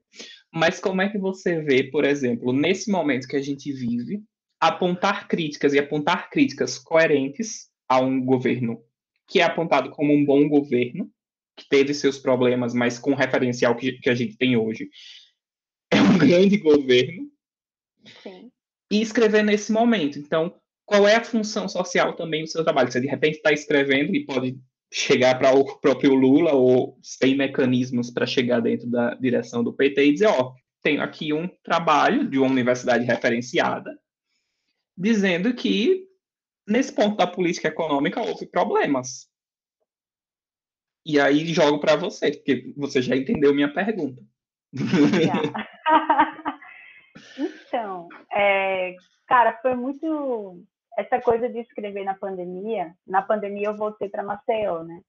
Mas como é que você vê, por exemplo, nesse momento que a gente vive, apontar críticas e apontar críticas coerentes a um governo que é apontado como um bom governo, que teve seus problemas, mas com o referencial que, que a gente tem hoje, é um grande governo, Sim. E escrever nesse momento. Então, qual é a função social também do seu trabalho? Você de repente está escrevendo e pode chegar para o próprio Lula ou tem mecanismos para chegar dentro da direção do PT e dizer, ó, oh, tenho aqui um trabalho de uma universidade referenciada dizendo que nesse ponto da política econômica houve problemas. E aí jogo para você, porque você já entendeu minha pergunta. Então, é, cara, foi muito essa coisa de escrever na pandemia. Na pandemia eu voltei para Maceió, né?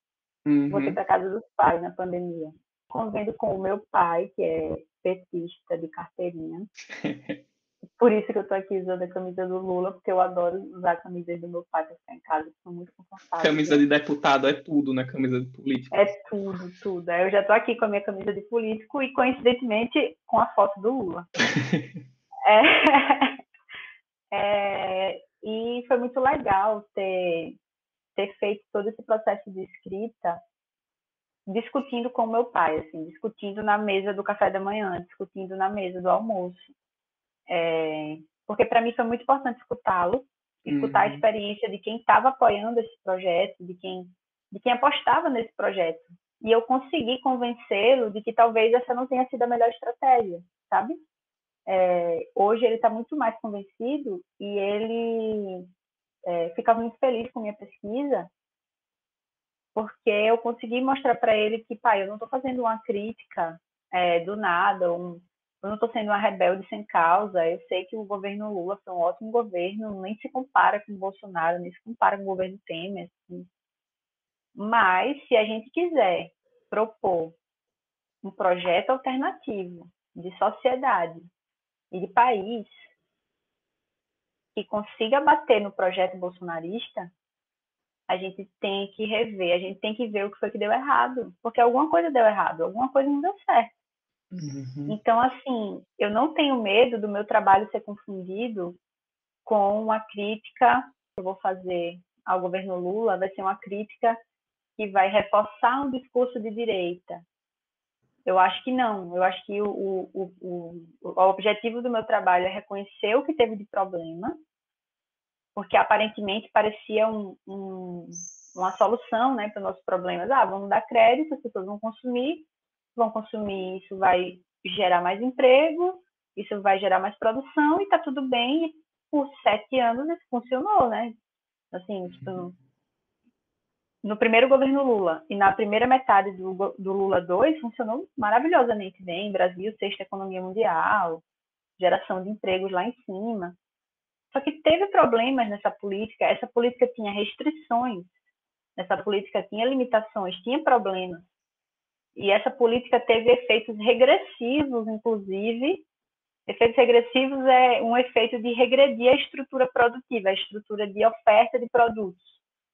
Uhum. Voltei para casa dos pais na pandemia. Convendo com o meu pai, que é petista de carteirinha. Por isso que eu tô aqui usando a camisa do Lula, porque eu adoro usar a camisa do meu pai para ficar em casa, sou muito confortável. Camisa de deputado é tudo, né? Camisa de político. É tudo, tudo. Eu já tô aqui com a minha camisa de político e, coincidentemente, com a foto do Lula. É, é, e foi muito legal ter, ter feito todo esse processo de escrita discutindo com meu pai, assim, discutindo na mesa do café da manhã, discutindo na mesa do almoço. É, porque para mim foi muito importante escutá-lo, escutar uhum. a experiência de quem estava apoiando esse projeto, de quem, de quem apostava nesse projeto. E eu consegui convencê-lo de que talvez essa não tenha sido a melhor estratégia, sabe? é, hoje ele está muito mais convencido e ele é, ficava muito feliz com minha pesquisa, porque eu consegui mostrar para ele que, pai, eu não estou fazendo uma crítica é, do nada, um, eu não estou sendo uma rebelde sem causa. Eu sei que o governo Lula foi um ótimo governo, nem se compara com o Bolsonaro, nem se compara com o governo Temer. Assim. Mas, se a gente quiser propor um projeto alternativo de sociedade e de país que consiga bater no projeto bolsonarista, a gente tem que rever, a gente tem que ver o que foi que deu errado, porque alguma coisa deu errado, alguma coisa não deu certo. Uhum. Então, assim, eu não tenho medo do meu trabalho ser confundido com uma crítica que eu vou fazer ao governo Lula, vai ser uma crítica que vai reforçar um discurso de direita, eu acho que não. Eu acho que o, o, o, o objetivo do meu trabalho é reconhecer o que teve de problema, porque aparentemente parecia um, um, uma solução né, para os nossos problemas. Ah, vamos dar crédito, as pessoas vão consumir, vão consumir, isso vai gerar mais emprego, isso vai gerar mais produção e está tudo bem. E por sete anos isso funcionou, né? Assim, tipo, no primeiro governo Lula e na primeira metade do, do Lula 2 funcionou maravilhosamente bem. Brasil, sexta economia mundial, geração de empregos lá em cima. Só que teve problemas nessa política, essa política tinha restrições, essa política tinha limitações, tinha problemas. E essa política teve efeitos regressivos, inclusive. Efeitos regressivos é um efeito de regredir a estrutura produtiva, a estrutura de oferta de produtos.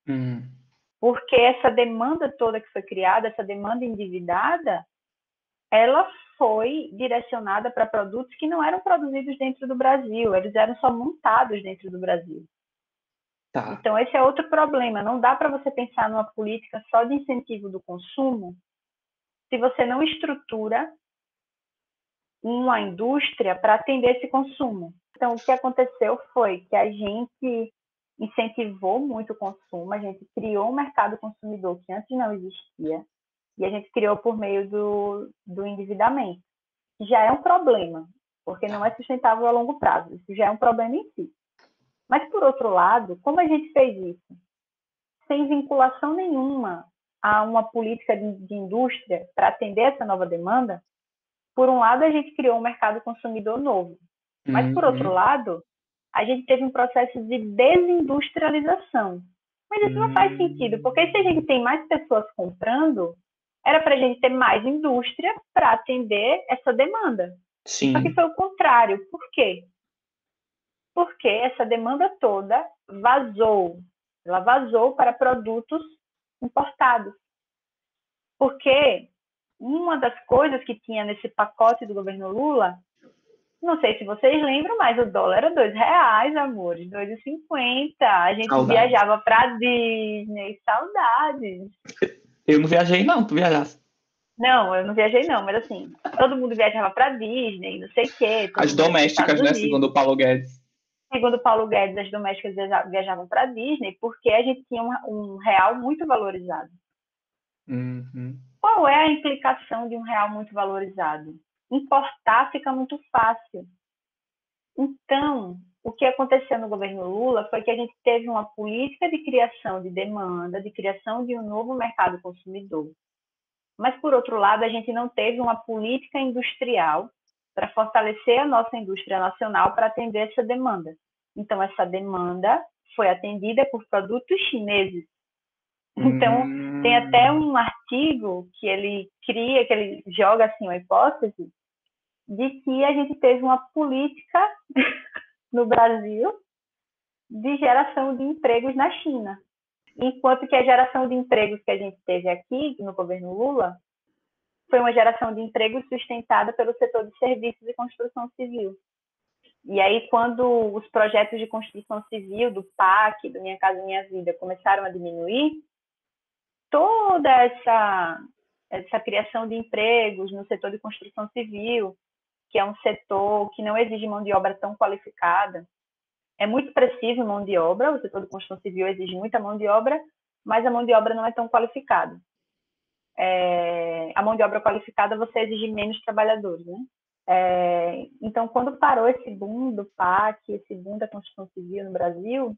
Hum porque essa demanda toda que foi criada, essa demanda endividada, ela foi direcionada para produtos que não eram produzidos dentro do Brasil, eles eram só montados dentro do Brasil. Tá. Então, esse é outro problema. Não dá para você pensar numa política só de incentivo do consumo se você não estrutura uma indústria para atender esse consumo. Então, o que aconteceu foi que a gente incentivou muito o consumo, a gente criou um mercado consumidor que antes não existia, e a gente criou por meio do, do endividamento, já é um problema, porque não é sustentável a longo prazo, isso já é um problema em si. Mas, por outro lado, como a gente fez isso? Sem vinculação nenhuma a uma política de, de indústria para atender essa nova demanda, por um lado, a gente criou um mercado consumidor novo, mas, por outro uhum. lado, a gente teve um processo de desindustrialização. Mas isso não faz sentido, hum. porque se a gente tem mais pessoas comprando, era para a gente ter mais indústria para atender essa demanda. Sim. Só que foi o contrário. Por quê? Porque essa demanda toda vazou. Ela vazou para produtos importados. Porque uma das coisas que tinha nesse pacote do governo Lula não sei se vocês lembram, mas o dólar era dois reais, amores, dois e cinquenta. A gente Saudades. viajava para Disney, saudades. Eu não viajei não, tu viajasse. Não, eu não viajei não, mas assim, todo mundo viajava para Disney, não sei o quê. As domésticas, né, segundo o Paulo Guedes. Segundo Paulo Guedes, as domésticas viajavam para Disney porque a gente tinha um, um real muito valorizado. Uhum. Qual é a implicação de um real muito valorizado? importar fica muito fácil. Então, o que aconteceu no governo Lula foi que a gente teve uma política de criação de demanda, de criação de um novo mercado consumidor. Mas, por outro lado, a gente não teve uma política industrial para fortalecer a nossa indústria nacional para atender essa demanda. Então, essa demanda foi atendida por produtos chineses. Então, hum. tem até um artigo que ele cria, que ele joga assim uma hipótese, de que a gente teve uma política no Brasil de geração de empregos na China. Enquanto que a geração de empregos que a gente teve aqui, no governo Lula, foi uma geração de empregos sustentada pelo setor de serviços e construção civil. E aí, quando os projetos de construção civil, do PAC, do Minha Casa Minha Vida, começaram a diminuir, toda essa, essa criação de empregos no setor de construção civil, que é um setor que não exige mão de obra tão qualificada. É muito preciso mão de obra, o setor de construção civil exige muita mão de obra, mas a mão de obra não é tão qualificada. É, a mão de obra qualificada você exige menos trabalhadores, né? É, então, quando parou esse boom do PAC, esse boom da construção civil no Brasil,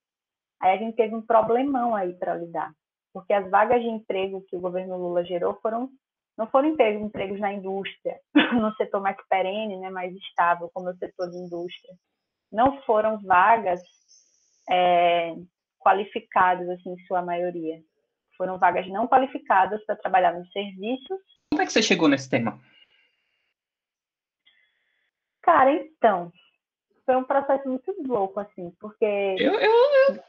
aí a gente teve um problemão aí para lidar, porque as vagas de emprego que o governo Lula gerou foram não foram empregos, empregos na indústria, no setor mais perene, né, mais estável, como o setor de indústria. Não foram vagas é, qualificadas, assim, em sua maioria. Foram vagas não qualificadas para trabalhar nos serviços. Como é que você chegou nesse tema? Cara, então, foi um processo muito louco, assim, porque... Eu, eu, eu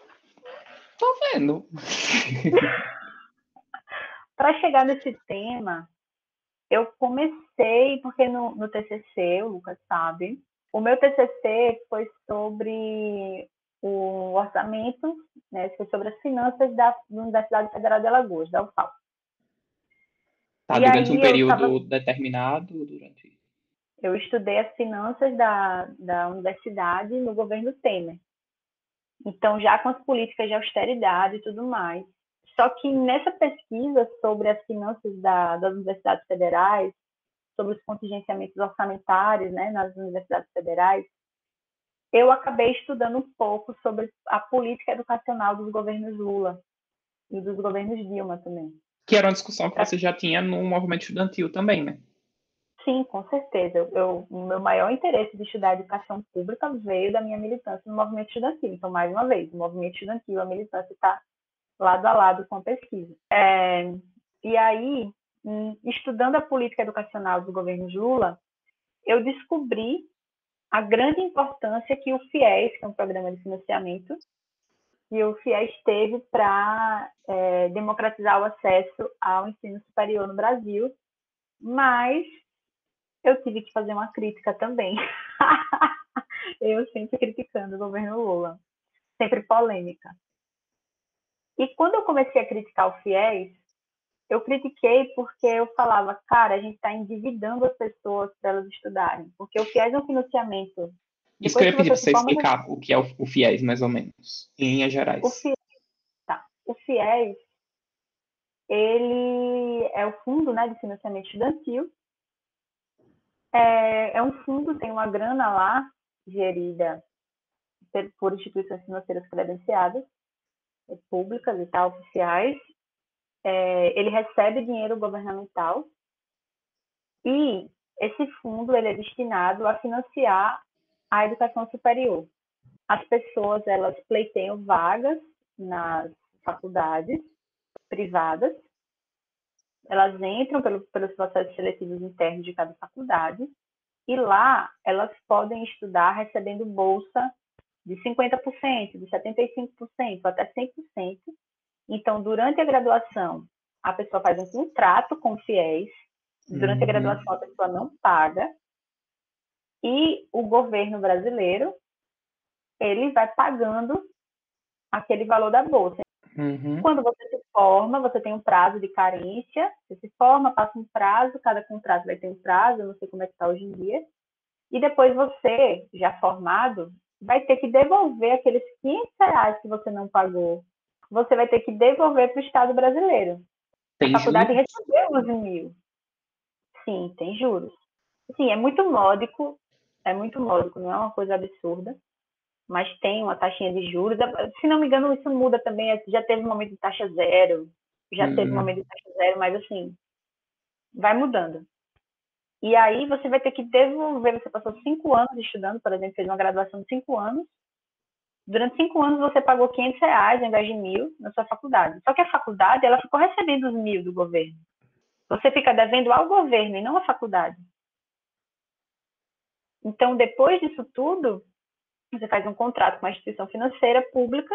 tô vendo. para chegar nesse tema, eu comecei, porque no, no TCC, o Lucas sabe, o meu TCC foi sobre o orçamento, né, sobre as finanças da, Universidade Federal de Alagoas, da UFAL. Tá, durante um período tava, determinado? Durante... Eu estudei as finanças da, da universidade no governo Temer. Então, já com as políticas de austeridade e tudo mais. Só que nessa pesquisa sobre as finanças da, das universidades federais, sobre os contingenciamentos orçamentários né, nas universidades federais, eu acabei estudando um pouco sobre a política educacional dos governos Lula e dos governos Dilma também. Que era uma discussão que você já tinha no movimento estudantil também, né? Sim, com certeza. Eu, o meu maior interesse de estudar educação pública veio da minha militância no movimento estudantil. Então, mais uma vez, o movimento estudantil, a militância está lado a lado com a pesquisa. É, e aí, hum, estudando a política educacional do governo Lula, eu descobri a grande importância que o FIES, que é um programa de financiamento, e o FIES teve para é, democratizar o acesso ao ensino superior no Brasil, mas eu tive que fazer uma crítica também. eu sempre criticando o governo Lula, sempre polêmica. E quando eu comecei a criticar o FIES, eu critiquei porque eu falava, cara, a gente está endividando as pessoas para elas estudarem, porque o FIES é um financiamento. Isso que eu ia pedir para você explicar o que é o FIES, mais ou menos, em linhas gerais. O FIES, tá. o FIES ele é o fundo né, de financiamento estudantil. É, é um fundo, tem uma grana lá, gerida por instituições financeiras credenciadas, públicas e tal, oficiais, é, ele recebe dinheiro governamental e esse fundo ele é destinado a financiar a educação superior. As pessoas elas pleiteiam vagas nas faculdades privadas, elas entram pelo, pelos processos seletivos internos de cada faculdade e lá elas podem estudar recebendo bolsa de 50%, de 75%, até 100%. Então, durante a graduação, a pessoa faz um contrato com o FIES, durante uhum. a graduação a pessoa não paga, e o governo brasileiro, ele vai pagando aquele valor da bolsa. Uhum. Quando você se forma, você tem um prazo de carência, você se forma, passa um prazo, cada contrato vai ter um prazo, eu não sei como é que está hoje em dia, e depois você, já formado, vai ter que devolver aqueles 500 reais que você não pagou. Você vai ter que devolver para o Estado brasileiro. Tem a faculdade juros? recebeu os mil. Sim, tem juros. Sim, é muito módico, é muito módico, não é uma coisa absurda, mas tem uma taxinha de juros. Se não me engano, isso muda também. Já teve um momento de taxa zero, já teve um uhum. momento de taxa zero, mas assim, vai mudando. E aí você vai ter que devolver, você passou cinco anos estudando, por exemplo, fez uma graduação de cinco anos. Durante cinco anos você pagou 500 reais ao invés de mil na sua faculdade. Só que a faculdade, ela ficou recebendo os mil do governo. Você fica devendo ao governo e não à faculdade. Então, depois disso tudo, você faz um contrato com uma instituição financeira pública,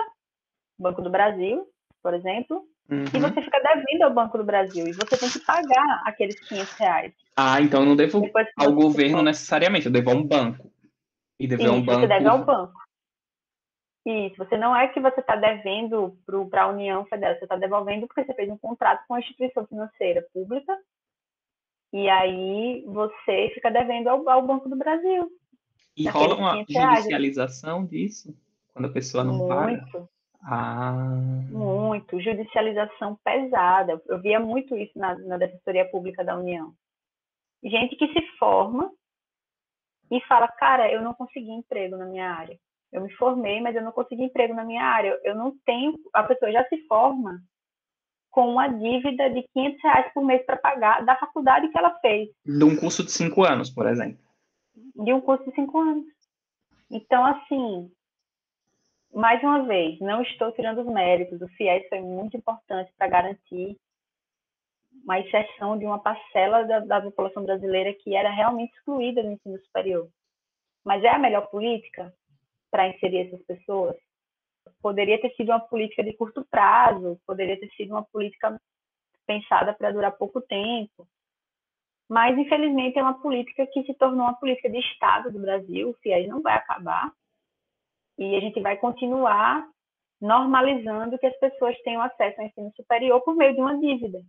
Banco do Brasil, por exemplo, uhum. e você fica devendo ao Banco do Brasil e você tem que pagar aqueles 500 reais. Ah, então eu não devo ao governo necessariamente, eu devo a um banco. E dever a um banco. Você deve ao banco. Isso, você não é que você está devendo para a União Federal, você está devolvendo porque você fez um contrato com a instituição financeira pública e aí você fica devendo ao, ao Banco do Brasil. E rola uma judicialização disso? Quando a pessoa não Muito. paga? Ah. Muito. Judicialização pesada. Eu via muito isso na, na Defensoria Pública da União gente que se forma e fala, cara, eu não consegui emprego na minha área. Eu me formei, mas eu não consegui emprego na minha área. Eu não tenho. A pessoa já se forma com uma dívida de 500 reais por mês para pagar da faculdade que ela fez. De um curso de cinco anos, por exemplo. De um curso de cinco anos. Então, assim, mais uma vez, não estou tirando os méritos. O FIES foi muito importante para garantir uma exceção de uma parcela da, da população brasileira que era realmente excluída do ensino superior. Mas é a melhor política para inserir essas pessoas? Poderia ter sido uma política de curto prazo, poderia ter sido uma política pensada para durar pouco tempo. Mas, infelizmente, é uma política que se tornou uma política de Estado do Brasil. O FIES não vai acabar. E a gente vai continuar normalizando que as pessoas tenham acesso ao ensino superior por meio de uma dívida.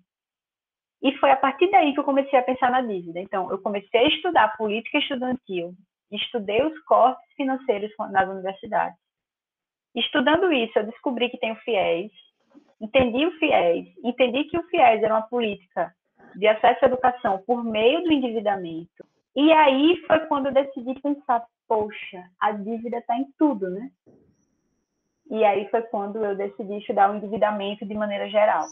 E foi a partir daí que eu comecei a pensar na dívida. Então, eu comecei a estudar política estudantil, estudei os cortes financeiros nas universidades. Estudando isso, eu descobri que tem o FIES, entendi o FIES, entendi que o FIES era uma política de acesso à educação por meio do endividamento. E aí foi quando eu decidi pensar, poxa, a dívida está em tudo, né? E aí foi quando eu decidi estudar o endividamento de maneira geral.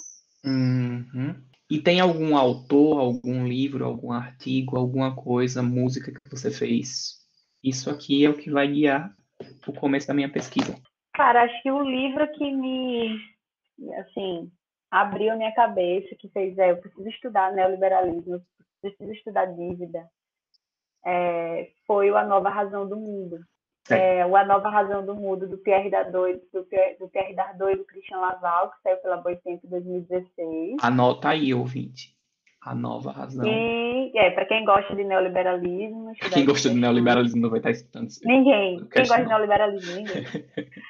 Uhum. E tem algum autor, algum livro, algum artigo, alguma coisa, música que você fez? Isso aqui é o que vai guiar o começo da minha pesquisa. Cara, acho que o livro que me, assim, abriu a minha cabeça, que fez, é, eu preciso estudar neoliberalismo, eu preciso estudar dívida, é, foi o A Nova Razão do Mundo. É. é, o A Nova Razão do Mundo, do Pierre Dardot, do Pierre, do Pierre Dardot e do Christian Laval, que saiu pela Boitempo em 2016. Anota aí, ouvinte. A Nova Razão. E, é, para quem gosta de neoliberalismo... Quem gosta de neoliberalismo não vai estar escutando isso. Ninguém. Quem gosta de neoliberalismo, ninguém.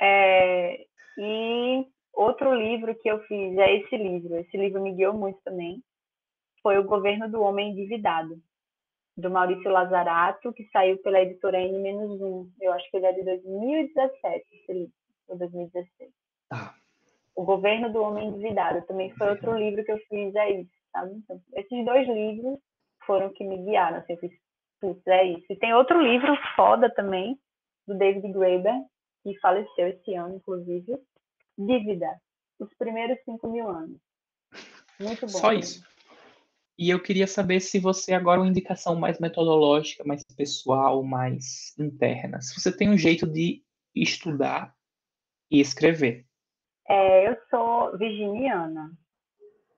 é, e outro livro que eu fiz é esse livro. Esse livro me guiou muito também. Foi O Governo do Homem Endividado do Maurício Lazarato, que saiu pela editora N-1. Eu acho que ele é de 2017, esse livro, ou 2016. Ah. O Governo do Homem Endividado também foi outro livro que eu fiz, é isso, sabe? Então, esses dois livros foram que me guiaram, assim, eu fiz, putz, é isso. E tem outro livro foda também, do David Graeber, que faleceu esse ano, inclusive, Dívida, os primeiros cinco mil anos. Muito bom. Só isso. E eu queria saber se você agora é uma indicação mais metodológica, mais pessoal, mais interna. Se você tem um jeito de estudar e escrever. É, eu sou virginiana,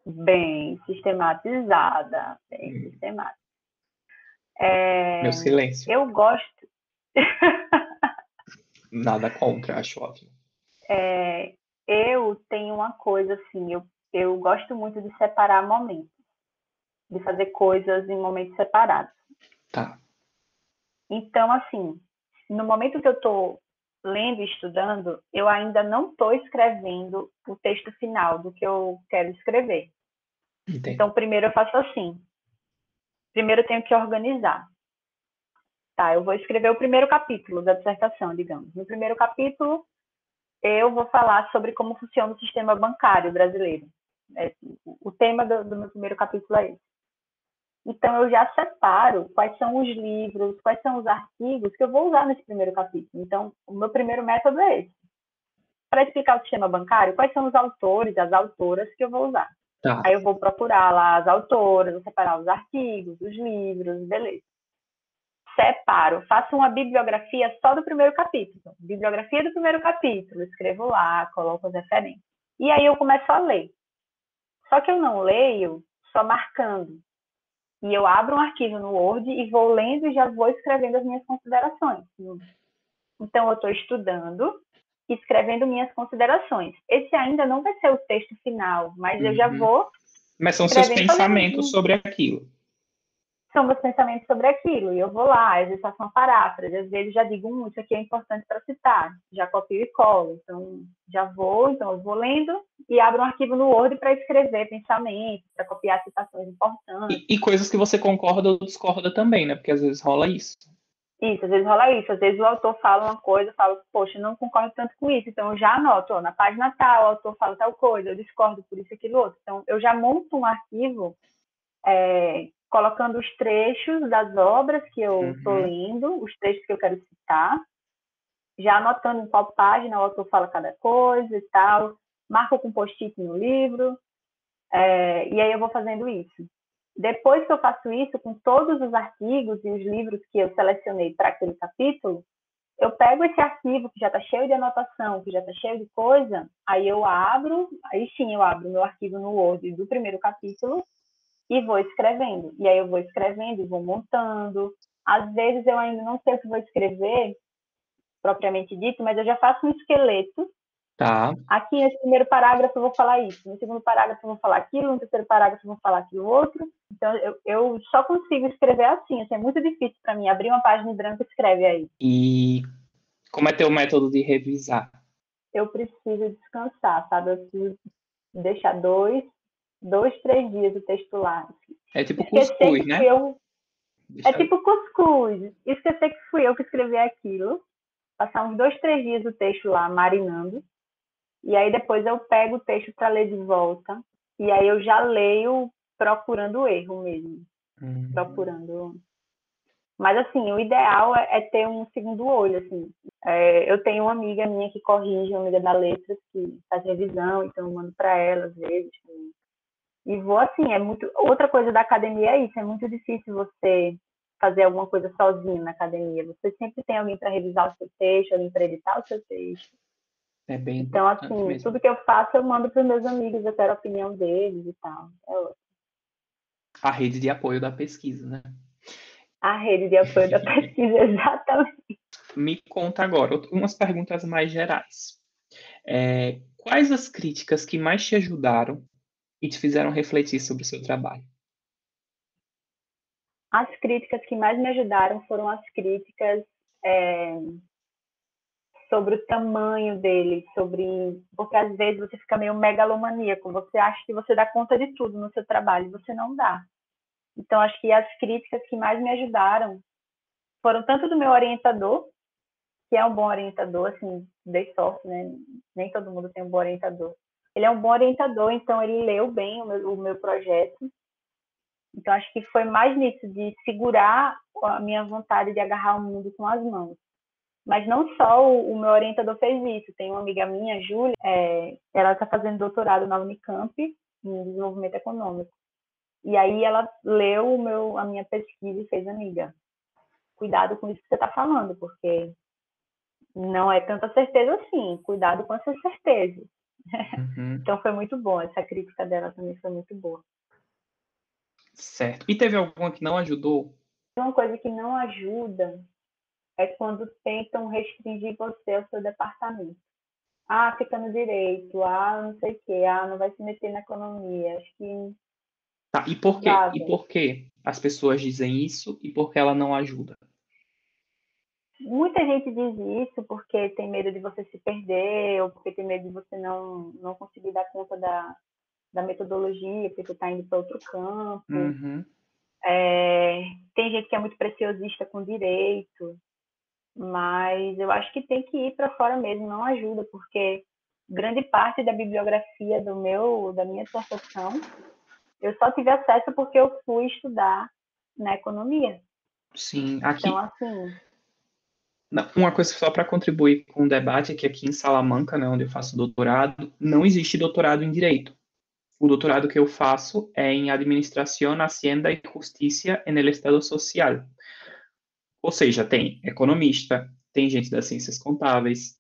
bem sistematizada, bem hum. sistemática. É, Meu silêncio. Eu gosto. Nada contra, acho ótimo. É, eu tenho uma coisa assim, eu, eu gosto muito de separar momentos de fazer coisas em momentos separados. Tá. Então, assim, no momento que eu estou lendo e estudando, eu ainda não estou escrevendo o texto final do que eu quero escrever. Entendi. Então, primeiro eu faço assim. Primeiro eu tenho que organizar. Tá, eu vou escrever o primeiro capítulo da dissertação, digamos. No primeiro capítulo, eu vou falar sobre como funciona o sistema bancário brasileiro. É, o tema do, do meu primeiro capítulo é esse. Então, eu já separo quais são os livros, quais são os artigos que eu vou usar nesse primeiro capítulo. Então, o meu primeiro método é esse. Para explicar o sistema bancário, quais são os autores, as autoras que eu vou usar. Tá. Aí eu vou procurar lá as autoras, vou separar os artigos, os livros, beleza. Separo, faço uma bibliografia só do primeiro capítulo. Bibliografia do primeiro capítulo, escrevo lá, coloco as referências. E aí eu começo a ler. Só que eu não leio só marcando e eu abro um arquivo no Word e vou lendo e já vou escrevendo as minhas considerações. Então, eu estou estudando, escrevendo minhas considerações. Esse ainda não vai ser o texto final, mas uhum. eu já uhum. vou. Mas são seus pensamentos sobre aquilo são meus pensamentos sobre aquilo. E eu vou lá, às vezes faço uma paráfrase, às vezes já digo, hum, isso aqui é importante para citar, já copio e colo. Então, já vou, então eu vou lendo e abro um arquivo no Word para escrever pensamentos, para copiar citações importantes. E, e, coisas que você concorda ou discorda também, né? Porque às vezes rola isso. Isso, às vezes rola isso. Às vezes o autor fala uma coisa, eu falo, poxa, não concordo tanto com isso. Então eu já anoto, ó, na página tal, o autor fala tal coisa, eu discordo por isso, aquilo outro. Então eu já monto um arquivo é, colocando os trechos das obras que eu estou uhum. lendo, os trechos que eu quero citar, já anotando em qual página o autor fala cada coisa e tal, marco com post-it no livro, é, e aí eu vou fazendo isso. Depois que eu faço isso, com todos os artigos e os livros que eu selecionei para aquele capítulo, eu pego esse arquivo que já está cheio de anotação, que já está cheio de coisa, aí eu abro, aí sim eu abro meu arquivo no Word do primeiro capítulo e vou escrevendo. E aí eu vou escrevendo e vou montando. Às vezes eu ainda não sei o que vou escrever, propriamente dito, mas eu já faço um esqueleto. Tá. Aqui nesse primeiro parágrafo eu vou falar isso, no segundo parágrafo eu vou falar aquilo, no terceiro parágrafo eu vou falar aquilo outro. Então eu, eu só consigo escrever assim, assim é muito difícil para mim abrir uma página em branco e escreve aí. E como é teu método de revisar? Eu preciso descansar, sabe? Eu preciso deixar dois, dois, três dias o texto lá. É tipo Esquecer cuscuz, né? Eu... É tipo cuscuz. Esquecer que fui eu que escrevi aquilo. Passar uns dois, três dias o texto lá marinando. E aí depois eu pego o texto para ler de volta. E aí eu já leio procurando o erro mesmo. Uhum. Procurando. Mas, assim, o ideal é, é ter um segundo olho, assim. É, eu tenho uma amiga minha que corrige, uma amiga da Letras, que faz revisão, então eu mando para ela, às vezes. E vou, assim, é muito... Outra coisa da academia é isso, é muito difícil você fazer alguma coisa sozinho na academia. Você sempre tem alguém para revisar o seu texto, alguém para editar o seu texto. É bem Então, assim, mesmo. tudo que eu faço eu mando para os meus amigos, eu quero a opinião deles e tal. É. A rede de apoio da pesquisa, né? A rede de apoio da pesquisa, exatamente. Me conta agora, umas perguntas mais gerais. É, quais as críticas que mais te ajudaram e te fizeram refletir sobre o seu trabalho? As críticas que mais me ajudaram foram as críticas é, sobre o tamanho dele, sobre porque às vezes você fica meio megalomaníaco, você acha que você dá conta de tudo no seu trabalho, você não dá. Então acho que as críticas que mais me ajudaram foram tanto do meu orientador, que é um bom orientador, assim, dei sorte, né? Nem todo mundo tem um bom orientador. Ele é um bom orientador, então ele leu bem o meu, o meu projeto então, acho que foi mais nisso, de segurar a minha vontade de agarrar o mundo com as mãos. Mas não só o, o meu orientador fez isso. Tem uma amiga minha, Júlia, é, ela está fazendo doutorado na Unicamp em desenvolvimento econômico. E aí ela leu meu, a minha pesquisa e fez amiga. Cuidado com isso que você está falando, porque não é tanta certeza assim. Cuidado com essa certeza. Uhum. então foi muito bom. Essa crítica dela também foi muito boa. Certo. E teve alguma que não ajudou? Uma coisa que não ajuda é quando tentam restringir você ao seu departamento. Ah, fica no direito, ah, não sei o quê, ah, não vai se meter na economia. Acho que. Tá, e por quê? Sabe? E por que as pessoas dizem isso e por que ela não ajuda? Muita gente diz isso porque tem medo de você se perder, ou porque tem medo de você não, não conseguir dar conta da, da metodologia, porque tu está indo para outro campo. Uhum. É, tem gente que é muito preciosista com direito, mas eu acho que tem que ir para fora mesmo, não ajuda, porque grande parte da bibliografia do meu, da minha dissertação, eu só tive acesso porque eu fui estudar na economia. Sim, aqui. Então, assim. Uma coisa só para contribuir com o debate é que aqui em Salamanca, né, onde eu faço doutorado, não existe doutorado em direito o doutorado que eu faço é em Administração, Hacienda e Justiça en el Estado Social. Ou seja, tem economista, tem gente das ciências contábeis,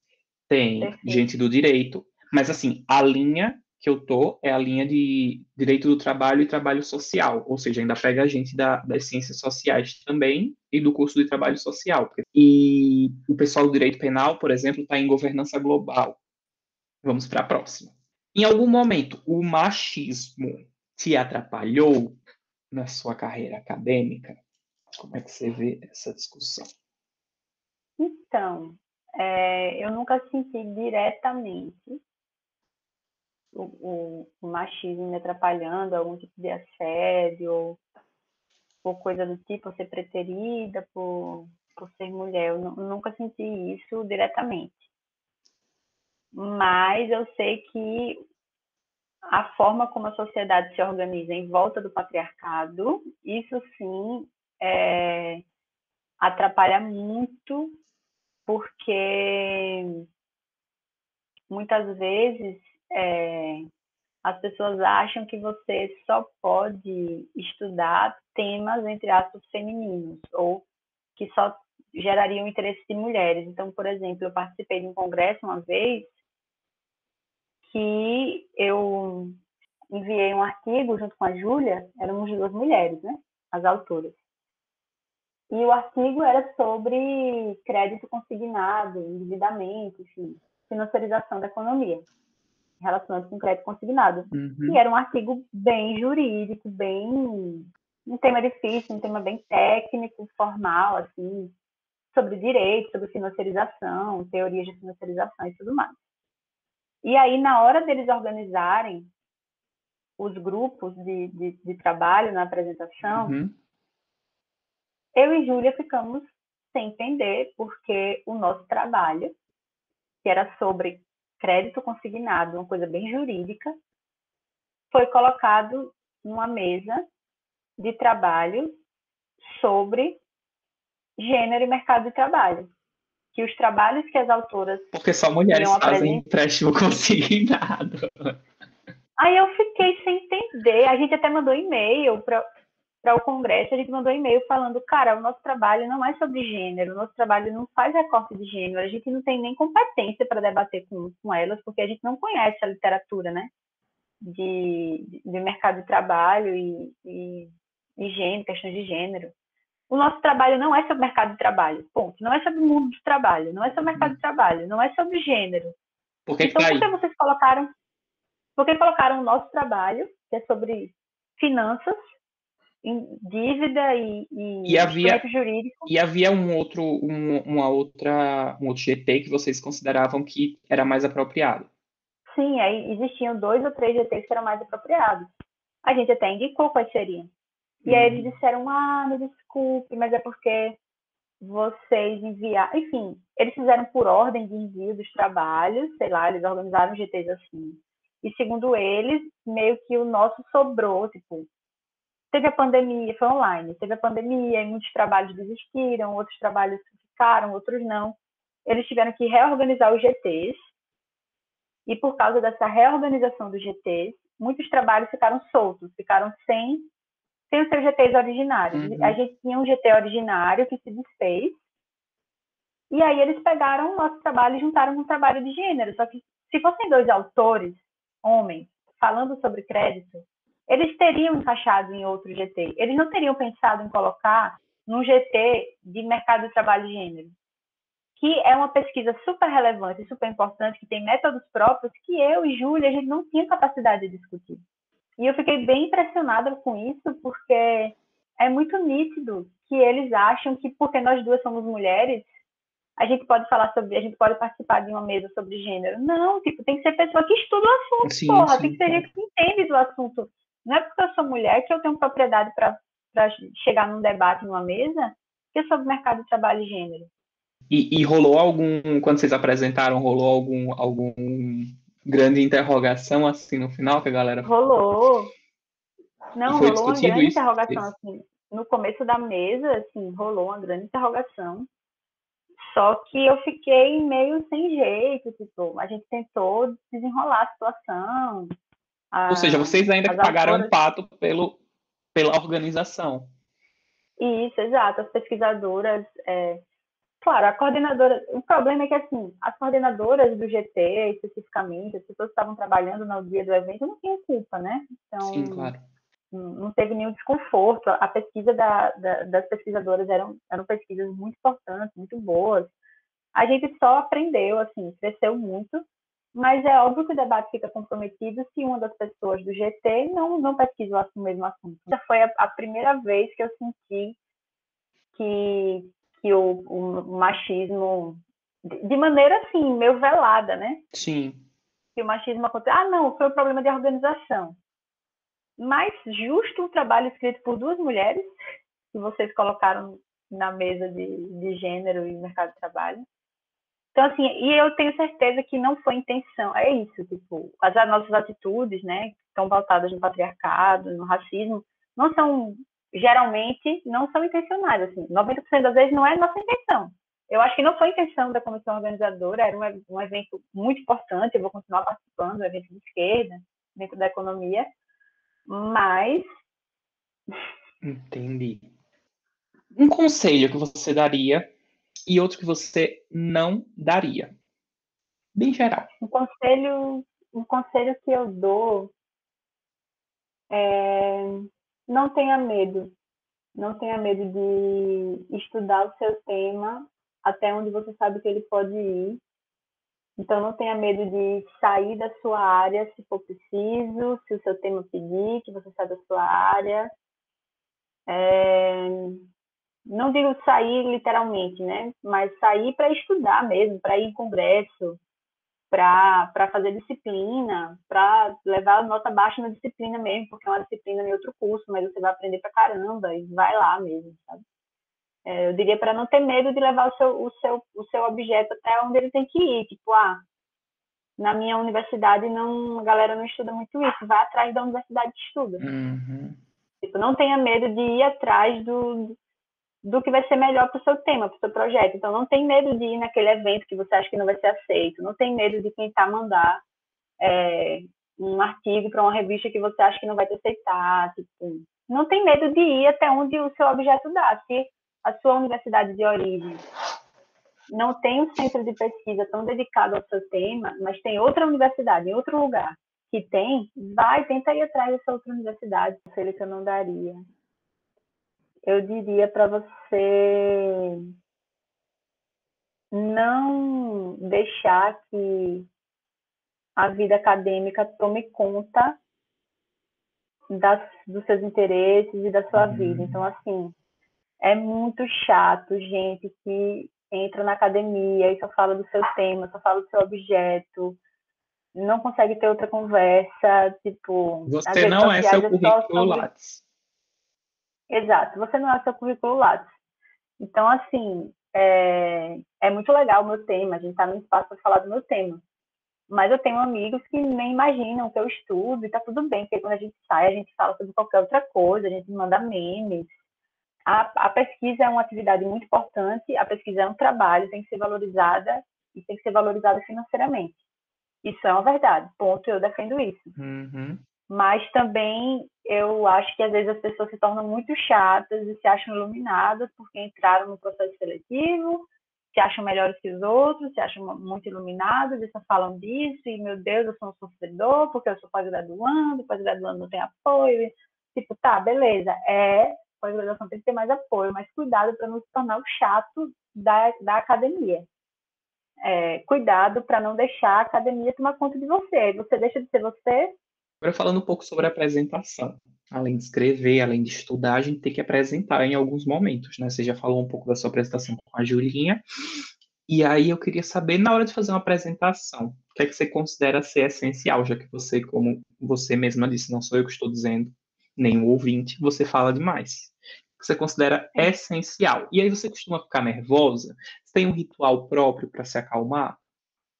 tem Perfeito. gente do direito, mas assim, a linha que eu tô é a linha de direito do trabalho e trabalho social, ou seja, ainda pega a gente da, das ciências sociais também e do curso de trabalho social. E o pessoal do direito penal, por exemplo, está em governança global. Vamos para a próxima. Em algum momento, o machismo te atrapalhou na sua carreira acadêmica? Como é que você vê essa discussão? Então, é, eu nunca senti diretamente o, o, machismo me atrapalhando, algum tipo de assédio ou, ou coisa do tipo, ser preterida por, por ser mulher. Eu nunca senti isso diretamente mas eu sei que a forma como a sociedade se organiza em volta do patriarcado, isso sim é, atrapalha muito, porque muitas vezes é, as pessoas acham que você só pode estudar temas, entre aspas, femininos, ou que só gerariam interesse de mulheres. Então, por exemplo, eu participei de um congresso uma vez que eu enviei um artigo junto com a Júlia, éramos duas mulheres, né? As autoras. E o artigo era sobre crédito consignado, endividamento, enfim, financiarização da economia, relacionado com crédito consignado. Uhum. E era um artigo bem jurídico, bem. um tema difícil, um tema bem técnico, formal, assim, sobre direito, sobre financiarização, teorias de financiarização e tudo mais. E aí, na hora deles organizarem os grupos de, de, de trabalho na apresentação, uhum. eu e Júlia ficamos sem entender porque o nosso trabalho, que era sobre crédito consignado, uma coisa bem jurídica, foi colocado numa mesa de trabalho sobre gênero e mercado de trabalho. Que os trabalhos que as autoras. Porque só mulheres fazem empréstimo consignado. Aí eu fiquei sem entender. A gente até mandou e-mail para para o Congresso, a gente mandou e-mail falando, cara, o nosso trabalho não é sobre gênero, o nosso trabalho não faz recorte de gênero, a gente não tem nem competência para debater com, com elas, porque a gente não conhece a literatura, né? De, de mercado de trabalho e, e, e gênero, questões de gênero. O nosso trabalho não é sobre mercado de trabalho, ponto. Não é sobre o mundo do trabalho, não é sobre mercado de trabalho, não é sobre gênero. Por que então, que por que vocês colocaram? Por que colocaram o nosso trabalho, que é sobre finanças, dívida e, e, e havia, jurídico. E havia um outro, um, uma outra, um outro GT que vocês consideravam que era mais apropriado. Sim, aí existiam dois ou três GTs que eram mais apropriados. A gente até indicou quais seriam. E aí eles uhum. disseram, ah, me desculpe, mas é porque vocês enviaram. Enfim, eles fizeram por ordem de envio dos trabalhos, sei lá, eles organizaram GTs assim. E segundo eles, meio que o nosso sobrou, tipo, teve a pandemia, foi online, teve a pandemia e muitos trabalhos desistiram, outros trabalhos ficaram, outros não. Eles tiveram que reorganizar os GTs e por causa dessa reorganização dos GTs, muitos trabalhos ficaram soltos, ficaram sem, sem os seus GTs originários. Uhum. A gente tinha um GT originário que se desfez e aí eles pegaram o nosso trabalho e juntaram com um trabalho de gênero. Só que se fossem dois autores, homens, falando sobre crédito, eles teriam encaixado em outro GT. Eles não teriam pensado em colocar num GT de mercado de trabalho de gênero, que é uma pesquisa super relevante, super importante, que tem métodos próprios que eu e Júlia a gente não tinha capacidade de discutir. E eu fiquei bem impressionada com isso, porque é muito nítido que eles acham que porque nós duas somos mulheres, a gente pode falar sobre, a gente pode participar de uma mesa sobre gênero. Não, tipo, tem que ser pessoa que estuda o assunto, sim, porra, sim, tem que ser gente que entende do assunto. Não é porque eu sou mulher que eu tenho propriedade para chegar num debate, numa mesa, que é sobre mercado de trabalho e gênero. E, e, rolou algum, quando vocês apresentaram, rolou algum, algum grande interrogação assim no final que a galera Rolou. Não, rolou uma grande isso? interrogação assim. No começo da mesa, assim, rolou uma grande interrogação. Só que eu fiquei meio sem jeito, tipo, a gente tentou desenrolar a situação, a, Ou seja, vocês ainda pagaram autoras... um pato pelo, pela organização. Isso, exato. As pesquisadoras. É... Claro, a coordenadora. O problema é que, assim, as coordenadoras do GT, especificamente, as pessoas que estavam trabalhando no dia do evento, não tinham culpa, né? Então, Sim, claro. Não teve nenhum desconforto. A pesquisa da, da, das pesquisadoras eram, eram pesquisas muito importantes, muito boas. A gente só aprendeu, assim, cresceu muito mas é óbvio que o debate fica comprometido se uma das pessoas do GT não, não pesquisa o mesmo assunto. Essa foi a, a primeira vez que eu senti que, que o, o machismo, de maneira assim, meio velada, né? Sim. Que o machismo aconteceu. Ah, não, foi um problema de organização. Mas justo um trabalho escrito por duas mulheres, que vocês colocaram na mesa de, de gênero e mercado de trabalho, então, assim, e eu tenho certeza que não foi intenção. É isso, tipo, as nossas atitudes, né, que estão pautadas no patriarcado, no racismo, não são, geralmente, não são intencionais, assim. 90% das vezes não é nossa intenção. Eu acho que não foi intenção da comissão organizadora, era um, um evento muito importante, eu vou continuar participando, um evento de esquerda, dentro da economia, mas... Entendi. Um conselho que você daria e outro que você não daria? Bem geral. Um conselho, um conselho que eu dou é não tenha medo. Não tenha medo de estudar o seu tema até onde você sabe que ele pode ir. Então, não tenha medo de sair da sua área se for preciso, se o seu tema pedir, que você saia da sua área. É, não digo sair literalmente, né? Mas sair para estudar mesmo, para ir em congresso, para fazer disciplina, para levar nota baixa na disciplina mesmo, porque é uma disciplina em outro curso, mas você vai aprender para caramba e vai lá mesmo, sabe? É, eu diria para não ter medo de levar o seu, o, seu, o seu objeto até onde ele tem que ir. Tipo, ah, Na minha universidade, não, a galera não estuda muito isso. Vai atrás da universidade que estuda. Uhum. Tipo, não tenha medo de ir atrás do, do que vai ser melhor para o seu tema, para o seu projeto. Então, não tem medo de ir naquele evento que você acha que não vai ser aceito. Não tem medo de tentar mandar é, um artigo para uma revista que você acha que não vai te aceitar. Tipo, não tem medo de ir até onde o seu objeto dá. Se a sua universidade de origem não tem um centro de pesquisa tão dedicado ao seu tema, mas tem outra universidade em outro lugar que tem, vai, tenta ir atrás dessa outra universidade. Conselho que eu não daria. Eu diria para você não deixar que a vida acadêmica tome conta das, dos seus interesses e da sua uhum. vida. Então, assim, é muito chato gente que entra na academia e só fala do seu tema, só fala do seu objeto, não consegue ter outra conversa, tipo... Você não é seu currículo sobre... Lattes. Exato, você não é seu currículo Lattes. Então, assim, é, é muito legal o meu tema, a gente está no espaço para falar do meu tema. Mas eu tenho amigos que nem imaginam que eu estudo e tá tudo bem, porque quando a gente sai, a gente fala sobre qualquer outra coisa, a gente manda memes. A, a pesquisa é uma atividade muito importante, a pesquisa é um trabalho, tem que ser valorizada e tem que ser valorizada financeiramente. Isso é uma verdade, ponto, eu defendo isso. Uhum. Mas também eu acho que às vezes as pessoas se tornam muito chatas e se acham iluminadas porque entraram no processo seletivo, se acham melhores que os outros, se acham muito iluminados e só falam disso, e meu Deus, eu sou um sofredor porque eu sou pós-graduando, pós-graduando não tem apoio. Tipo, tá, beleza, é, pós-graduação tem que ter mais apoio, mas cuidado para não se tornar o chato da, da academia. É, cuidado para não deixar a academia tomar conta de você. Você deixa de ser você. Agora falando um pouco sobre a apresentação além de escrever, além de estudar, a gente tem que apresentar em alguns momentos, né? Você já falou um pouco da sua apresentação com a Julinha. E aí eu queria saber, na hora de fazer uma apresentação, o que é que você considera ser essencial, já que você, como você mesma disse, não sou eu que estou dizendo, nem o ouvinte, você fala demais. O que você considera essencial. E aí você costuma ficar nervosa? Você tem um ritual próprio para se acalmar?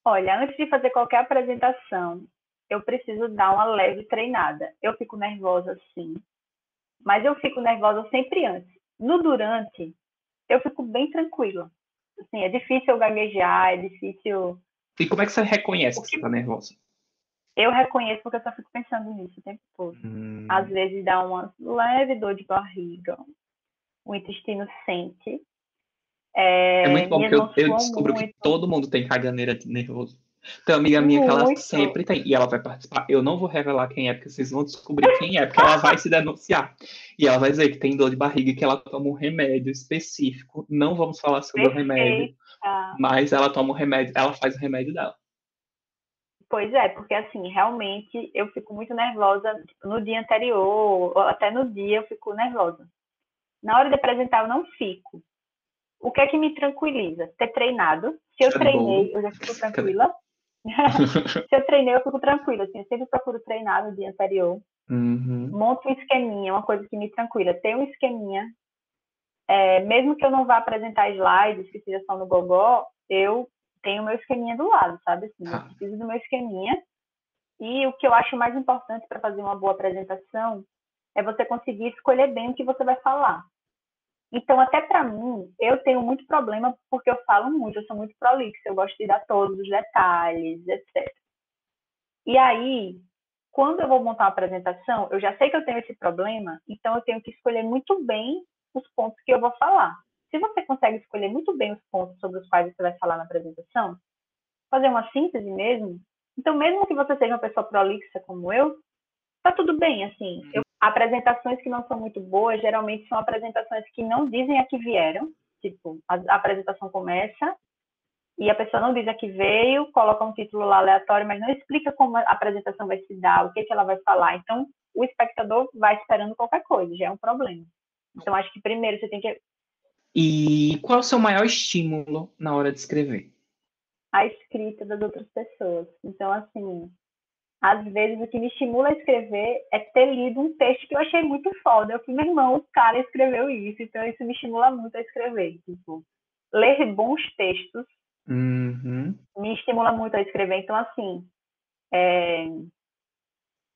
Olha, antes de fazer qualquer apresentação, eu preciso dar uma leve treinada. Eu fico nervosa sim, mas eu fico nervosa sempre antes. No durante, eu fico bem tranquila. Assim, é difícil eu gaguejar, é difícil. E como é que você reconhece que você está nervosa? Eu reconheço porque eu só fico pensando nisso o tempo todo. Hum. Às vezes dá uma leve dor de barriga, o intestino sente. É, é muito bom porque eu, eu descubro muito. que todo mundo tem caganeira de nervoso. Tem uma amiga minha que ela sempre tem, e ela vai participar. Eu não vou revelar quem é, porque vocês vão descobrir quem é, porque ela vai se denunciar. E ela vai dizer que tem dor de barriga e que ela toma um remédio específico. Não vamos falar sobre Perfeita. o remédio, mas ela toma o remédio, ela faz o remédio dela. Pois é, porque assim, realmente eu fico muito nervosa no dia anterior, ou até no dia eu fico nervosa. Na hora de apresentar eu não fico. O que é que me tranquiliza? Ter treinado. Se eu é treinei, bom. eu já fico tranquila. Se eu treinei, eu fico tranquila. Assim, eu sempre procuro treinar no dia anterior. Uhum. Monto um esqueminha, uma coisa que me tranquila. Tem um esqueminha. É, mesmo que eu não vá apresentar slides, que seja só no Gogó, eu tenho o meu esqueminha do lado, sabe? Assim, Eu ah. preciso do meu esqueminha. E o que eu acho mais importante para fazer uma boa apresentação é você conseguir escolher bem o que você vai falar. Então, até para mim, eu tenho muito problema porque eu falo muito, eu sou muito prolixa, eu gosto de dar todos os detalhes, etc. E aí, quando eu vou montar uma apresentação, eu já sei que eu tenho esse problema, então eu tenho que escolher muito bem os pontos que eu vou falar. Se você consegue escolher muito bem os pontos sobre os quais você vai falar na apresentação, fazer uma síntese mesmo, então mesmo que você seja uma pessoa prolixa como eu, tá tudo bem, assim. Eu apresentações que não são muito boas, geralmente são apresentações que não dizem a que vieram. Tipo, a, a apresentação começa e a pessoa não diz a que veio, coloca um título lá aleatório, mas não explica como a apresentação vai se dar, o que, que ela vai falar. Então, o espectador vai esperando qualquer coisa, já é um problema. Então, acho que primeiro você tem que. E qual é o seu maior estímulo na hora de escrever? A escrita das outras pessoas. Então, assim, às vezes o que me estimula a escrever é ter lido um texto que eu achei muito foda. Eu fui, meu irmão, o cara escreveu isso, então isso me estimula muito a escrever. Tipo, ler bons textos uhum. me estimula muito a escrever. Então, assim, É,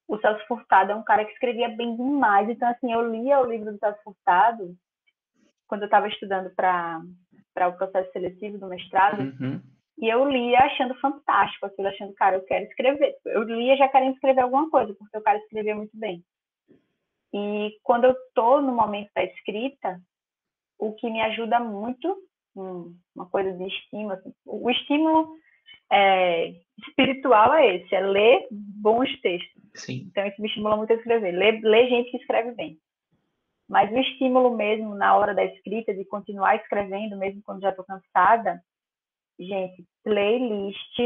o Celso Furtado é um cara que escrevia bem demais. Então, assim, eu lia o livro do Celso Furtado quando eu estava estudando para o processo seletivo do mestrado. Uhum. E eu lia achando fantástico aquilo, achando, cara, eu quero escrever. Eu lia já querendo escrever alguma coisa, porque o cara escrevia muito bem. E quando eu estou no momento da escrita, o que me ajuda muito, uma coisa de estímulo, assim, o estímulo é, espiritual é esse, é ler bons textos. Sim. Então isso me estimula muito a escrever, ler, ler gente que escreve bem. Mas o estímulo mesmo na hora da escrita, de continuar escrevendo, mesmo quando já estou cansada, gente, playlist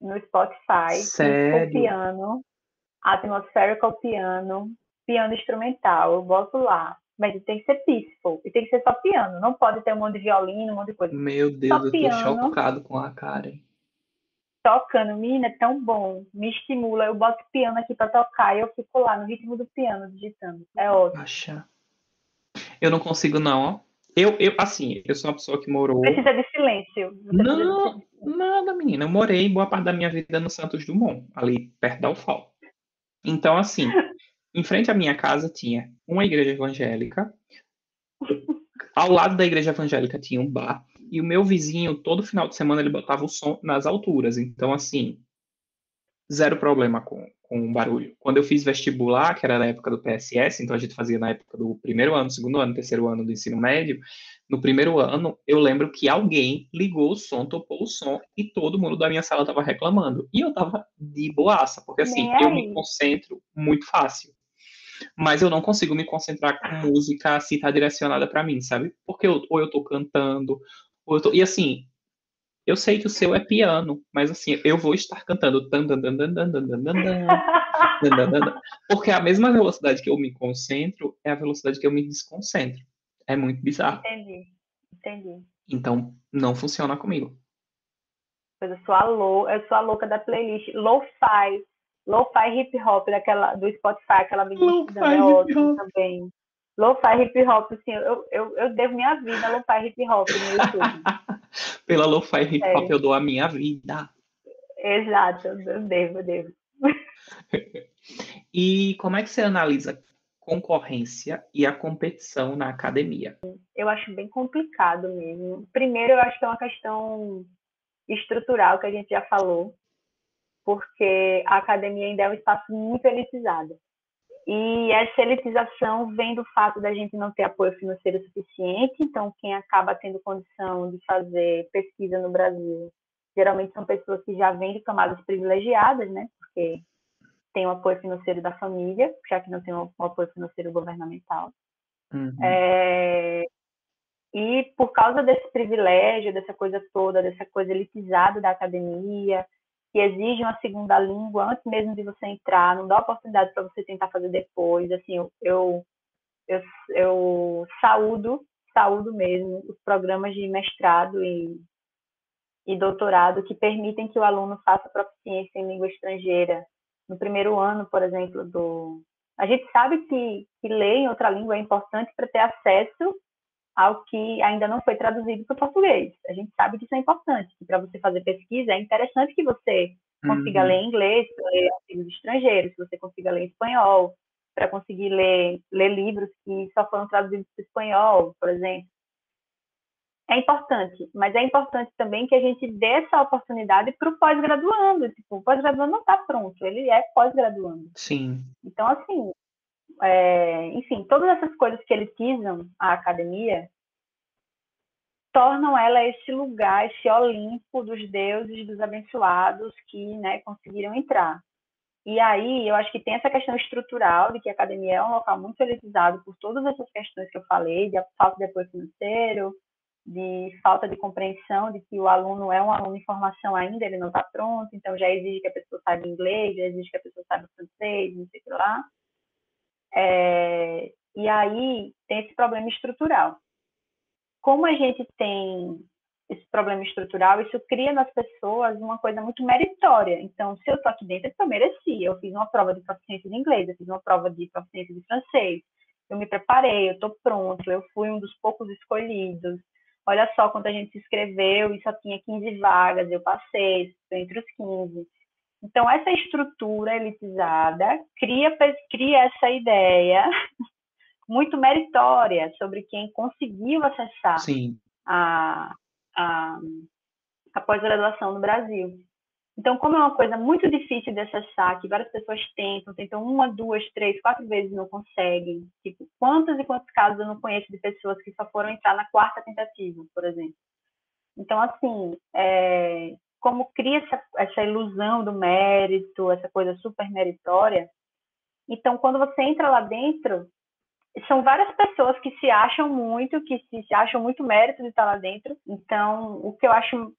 no Spotify, Sério? piano, atmospherical piano, piano instrumental, eu boto lá. Mas tem que ser peaceful, e tem que ser só piano, não pode ter um monte de violino, um monte de coisa. Meu Deus, Só eu tô piano. chocado com a Karen. Tocando, menina, é tão bom, me estimula, eu boto piano aqui pra tocar e eu fico lá no ritmo do piano, digitando. É ótimo. Acha. Eu não consigo, não, ó. Eu, eu, assim, eu sou uma pessoa que morou. Precisa de silêncio. Precisa de Não, silêncio. nada, menina. Eu morei boa parte da minha vida no Santos Dumont, ali perto da UFAL. Então, assim, em frente à minha casa tinha uma igreja evangélica. Ao lado da igreja evangélica tinha um bar. E o meu vizinho, todo final de semana, ele botava o som nas alturas. Então, assim, zero problema com, com o barulho. Quando eu fiz vestibular, que era na época do PSS, então a gente fazia na época do primeiro ano, segundo ano, terceiro ano do ensino médio. No primeiro ano, eu lembro que alguém ligou o som, topou o som, e todo mundo da minha sala estava reclamando. E eu estava de boaça, porque assim, eu me concentro muito fácil. Mas eu não consigo me concentrar com música se tá direcionada para mim, sabe? Porque eu, ou eu tô cantando, ou eu tô... E assim, eu sei que o seu é piano, mas assim, eu vou estar cantando. Porque a mesma velocidade que eu me concentro é a velocidade que eu me desconcentro. É muito bizarro. Entendi, entendi. Então, não funciona comigo. Pois eu sou a, lou eu sou a louca da playlist Lo-Fi. Lo-Fi Hip Hop daquela, do Spotify, aquela menina também. Lo-fi hip hop, assim, eu, eu, eu devo minha vida a lo-fi hip hop no YouTube. Pela lo-fi hip hop eu dou a minha vida. Exato, eu devo, eu devo. E como é que você analisa concorrência e a competição na academia? Eu acho bem complicado mesmo. Primeiro, eu acho que é uma questão estrutural, que a gente já falou, porque a academia ainda é um espaço muito elitizado. E essa elitização vem do fato da gente não ter apoio financeiro suficiente, então quem acaba tendo condição de fazer pesquisa no Brasil geralmente são pessoas que já vêm de camadas privilegiadas, né? Porque tem o apoio financeiro da família, já que não tem o apoio financeiro governamental. Uhum. É, e por causa desse privilégio, dessa coisa toda, dessa coisa elitizada da academia, que exige uma segunda língua antes mesmo de você entrar, não dá oportunidade para você tentar fazer depois. Assim, eu, eu, eu, eu saúdo, saúdo mesmo os programas de mestrado e, e doutorado que permitem que o aluno faça proficiência em língua estrangeira. No primeiro ano, por exemplo, do. A gente sabe que, que ler em outra língua é importante para ter acesso ao que ainda não foi traduzido para o português. A gente sabe que isso é importante, que para você fazer pesquisa é interessante que você consiga Uhum. ler inglês, ler artigos estrangeiros, que você consiga ler espanhol, para conseguir ler, ler livros que só foram traduzidos para o espanhol, por exemplo. É importante, mas é importante também que a gente dê essa oportunidade para o pós-graduando. Tipo, o pós-graduando não está pronto, ele é pós-graduando. Sim. Então, assim, é, enfim, todas essas coisas que elitizam a academia tornam ela esse lugar, esse Olimpo dos deuses, dos abençoados que né, conseguiram entrar. E aí, eu acho que tem essa questão estrutural de que a academia é um local muito elitizado por todas essas questões que eu falei, de falta de apoio financeiro, de falta de compreensão de que o aluno é um aluno em formação ainda, ele não está pronto, então já exige que a pessoa saiba inglês, já exige que a pessoa saiba francês, não sei o que lá. É, e aí tem esse problema estrutural. Como a gente tem esse problema estrutural, isso cria nas pessoas uma coisa muito meritória. Então, se eu estou aqui dentro, eu mereci. Eu fiz uma prova de proficiência de inglês, eu fiz uma prova de proficiência de francês, eu me preparei, eu estou pronto, eu fui um dos poucos escolhidos. Olha só quando a gente se inscreveu e só tinha 15 vagas, eu passei, entre os 15. Então, essa estrutura elitizada cria, cria essa ideia muito meritória sobre quem conseguiu acessar a, a, a pós-graduação no Brasil. Então, como é uma coisa muito difícil de acessar, que várias pessoas tentam, tentam uma, duas, três, quatro vezes não conseguem. Tipo, quantos e quantos casos eu não conheço de pessoas que só foram entrar na quarta tentativa, por exemplo. Então, assim, é, como cria essa, essa ilusão do mérito, essa coisa super meritória, então, quando você entra lá dentro, são várias pessoas que se acham muito, que se, se acham muito mérito de estar lá dentro. Então, o que eu acho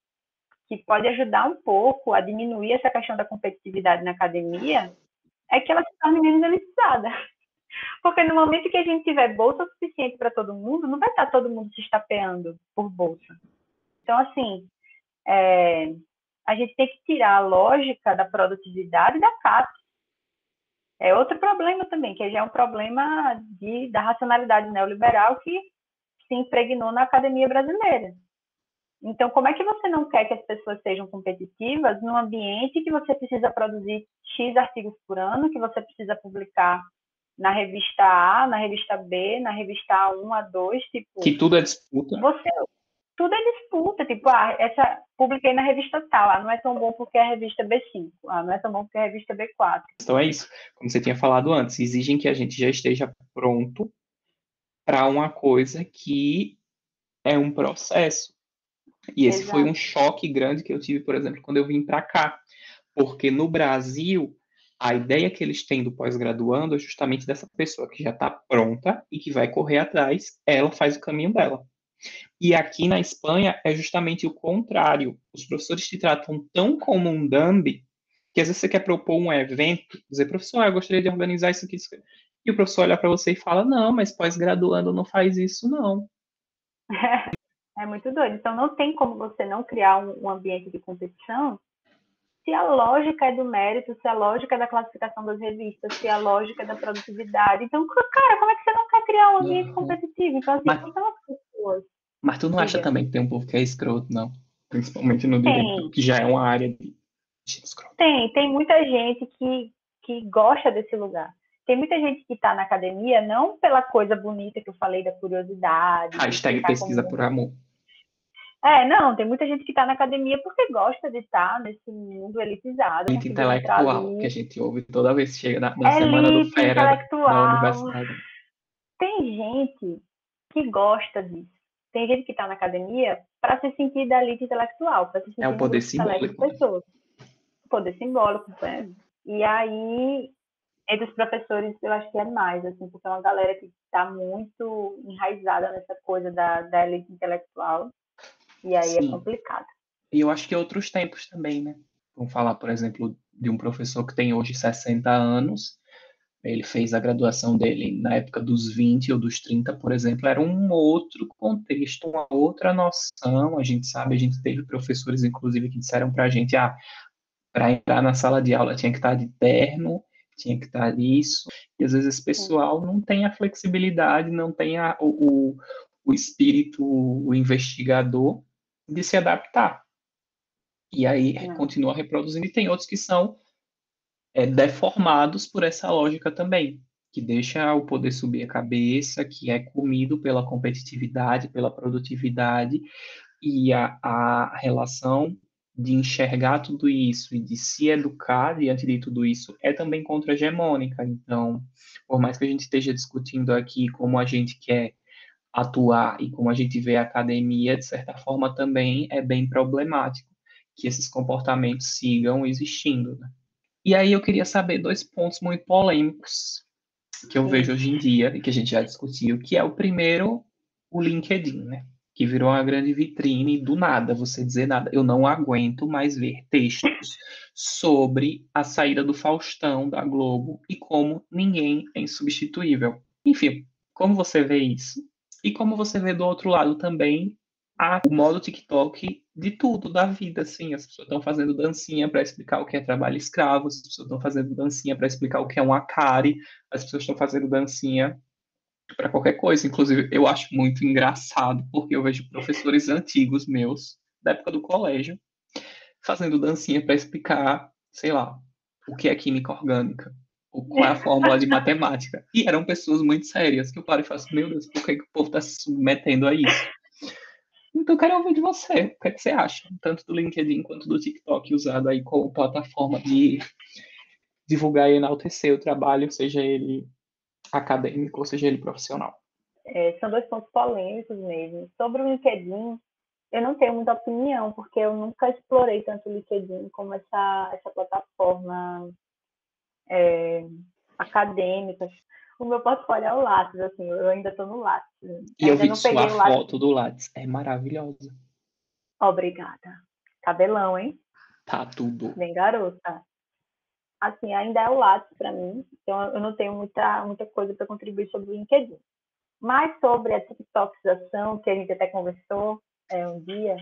que pode ajudar um pouco a diminuir essa questão da competitividade na academia é que ela se torne menos elitizada. Porque no momento que a gente tiver bolsa suficiente para todo mundo, não vai estar todo mundo se estapeando por bolsa. Então, assim, é, a gente tem que tirar a lógica da produtividade da CAP. É outro problema também, que já é um problema de, da racionalidade neoliberal que se impregnou na academia brasileira. Então, como é que você não quer que as pessoas sejam competitivas num ambiente que você precisa produzir X artigos por ano, que você precisa publicar na revista A, na revista B, na revista A1, A2, tipo... Que tudo é disputa. Você, tudo é disputa, tipo, ah, essa publiquei na revista tal, ah, não é tão bom porque é a revista B5, ah, não é tão bom porque é a revista B4. Então é isso, como você tinha falado antes, exigem que a gente já esteja pronto para uma coisa que é um processo. E esse Exato. foi um choque grande que eu tive, por exemplo, quando eu vim para cá. Porque no Brasil, a ideia que eles têm do pós-graduando é justamente dessa pessoa que já está pronta e que vai correr atrás, ela faz o caminho dela. E aqui na Espanha é justamente o contrário. Os professores te tratam tão como um dummy que às vezes você quer propor um evento, dizer, professor, eu gostaria de organizar isso aqui. E o professor olha para você e fala, não, mas pós-graduando não faz isso, não. É muito doido. Então, não tem como você não criar um, um ambiente de competição se a lógica é do mérito, se a lógica é da classificação das revistas, se a lógica é da produtividade. Então, cara, como é que você não quer criar um ambiente uhum. competitivo? Então, assim, mas, são as pessoas. Mas tu não acha também que tem um povo que é escroto, não? Principalmente no direito, que já é uma área de escroto. Tem, tem muita gente que, que gosta desse lugar. Tem muita gente que está na academia não pela coisa bonita que eu falei da curiosidade. Hashtag pesquisa como... por amor. É, não, tem muita gente que está na academia porque gosta de estar nesse mundo elitizado. Elite intelectual, que a gente ouve toda vez que chega na, na semana do Fera da universidade. Tem gente que gosta disso. Tem gente que está na academia para se sentir da elite intelectual, para se sentir é um poder simbólico. Pessoas. Poder simbólico, é. E aí, entre os professores, eu acho que é mais, assim, porque é uma galera que está muito enraizada nessa coisa da, da elite intelectual e aí é Sim. é complicado. E eu acho que outros tempos também, né? Vamos falar, por exemplo, de um professor que tem hoje 60 anos. Ele fez a graduação dele na época dos 20 ou dos 30, por exemplo, era um outro contexto, uma outra noção. A gente sabe, a gente teve professores, inclusive, que disseram para a gente: ah, para entrar na sala de aula tinha que estar de terno, tinha que estar isso. E às vezes esse pessoal não tem a flexibilidade, não tem a, o, o espírito, o investigador de se adaptar. E aí Não. continua reproduzindo. E tem outros que são é, deformados por essa lógica também, que deixa o poder subir a cabeça, que é comido pela competitividade, pela produtividade, e a, a relação de enxergar tudo isso e de se educar diante de tudo isso é também contra-hegemônica. Então, por mais que a gente esteja discutindo aqui como a gente quer atuar e como a gente vê a academia, de certa forma, também é bem problemático que esses comportamentos sigam existindo. Né? E aí eu queria saber dois pontos muito polêmicos que eu vejo hoje em dia e que a gente já discutiu, que é o primeiro, o LinkedIn, né? Que virou uma grande vitrine do nada, você dizer nada. Eu não aguento mais ver textos sobre a saída do Faustão da Globo e como ninguém é insubstituível. Enfim, como você vê isso? E como você vê do outro lado também a, o modo TikTok de tudo da vida, assim, as pessoas estão fazendo dancinha para explicar o que é trabalho escravo, as pessoas estão fazendo dancinha para explicar o que é um acari, as pessoas estão fazendo dancinha para qualquer coisa. Inclusive, eu acho muito engraçado, porque eu vejo professores antigos meus, da época do colégio, fazendo dancinha para explicar sei lá, o que é química orgânica? Qual é a fórmula de matemática? E eram pessoas muito sérias, que eu paro e faço, meu Deus, por que, que o povo está se submetendo a isso? Então, eu quero ouvir de você. O que, é que você acha? Tanto do LinkedIn quanto do TikTok, usado aí como plataforma de divulgar e enaltecer o trabalho, seja ele acadêmico ou seja ele profissional. É, são dois pontos polêmicos mesmo. Sobre o LinkedIn, eu não tenho muita opinião, porque eu nunca explorei tanto o LinkedIn como essa, essa plataforma é, acadêmica. O meu portfólio é o Lattes, assim, eu ainda estou no Lattes. E eu vi não sua foto do Lattes, é maravilhosa. Obrigada. Cabelão, hein? Tá tudo. Bem garota. Assim, ainda é o Lattes para mim, então eu não tenho muita, muita coisa para contribuir sobre o LinkedIn. Mas sobre a TikTokização, que a gente até conversou é, um dia.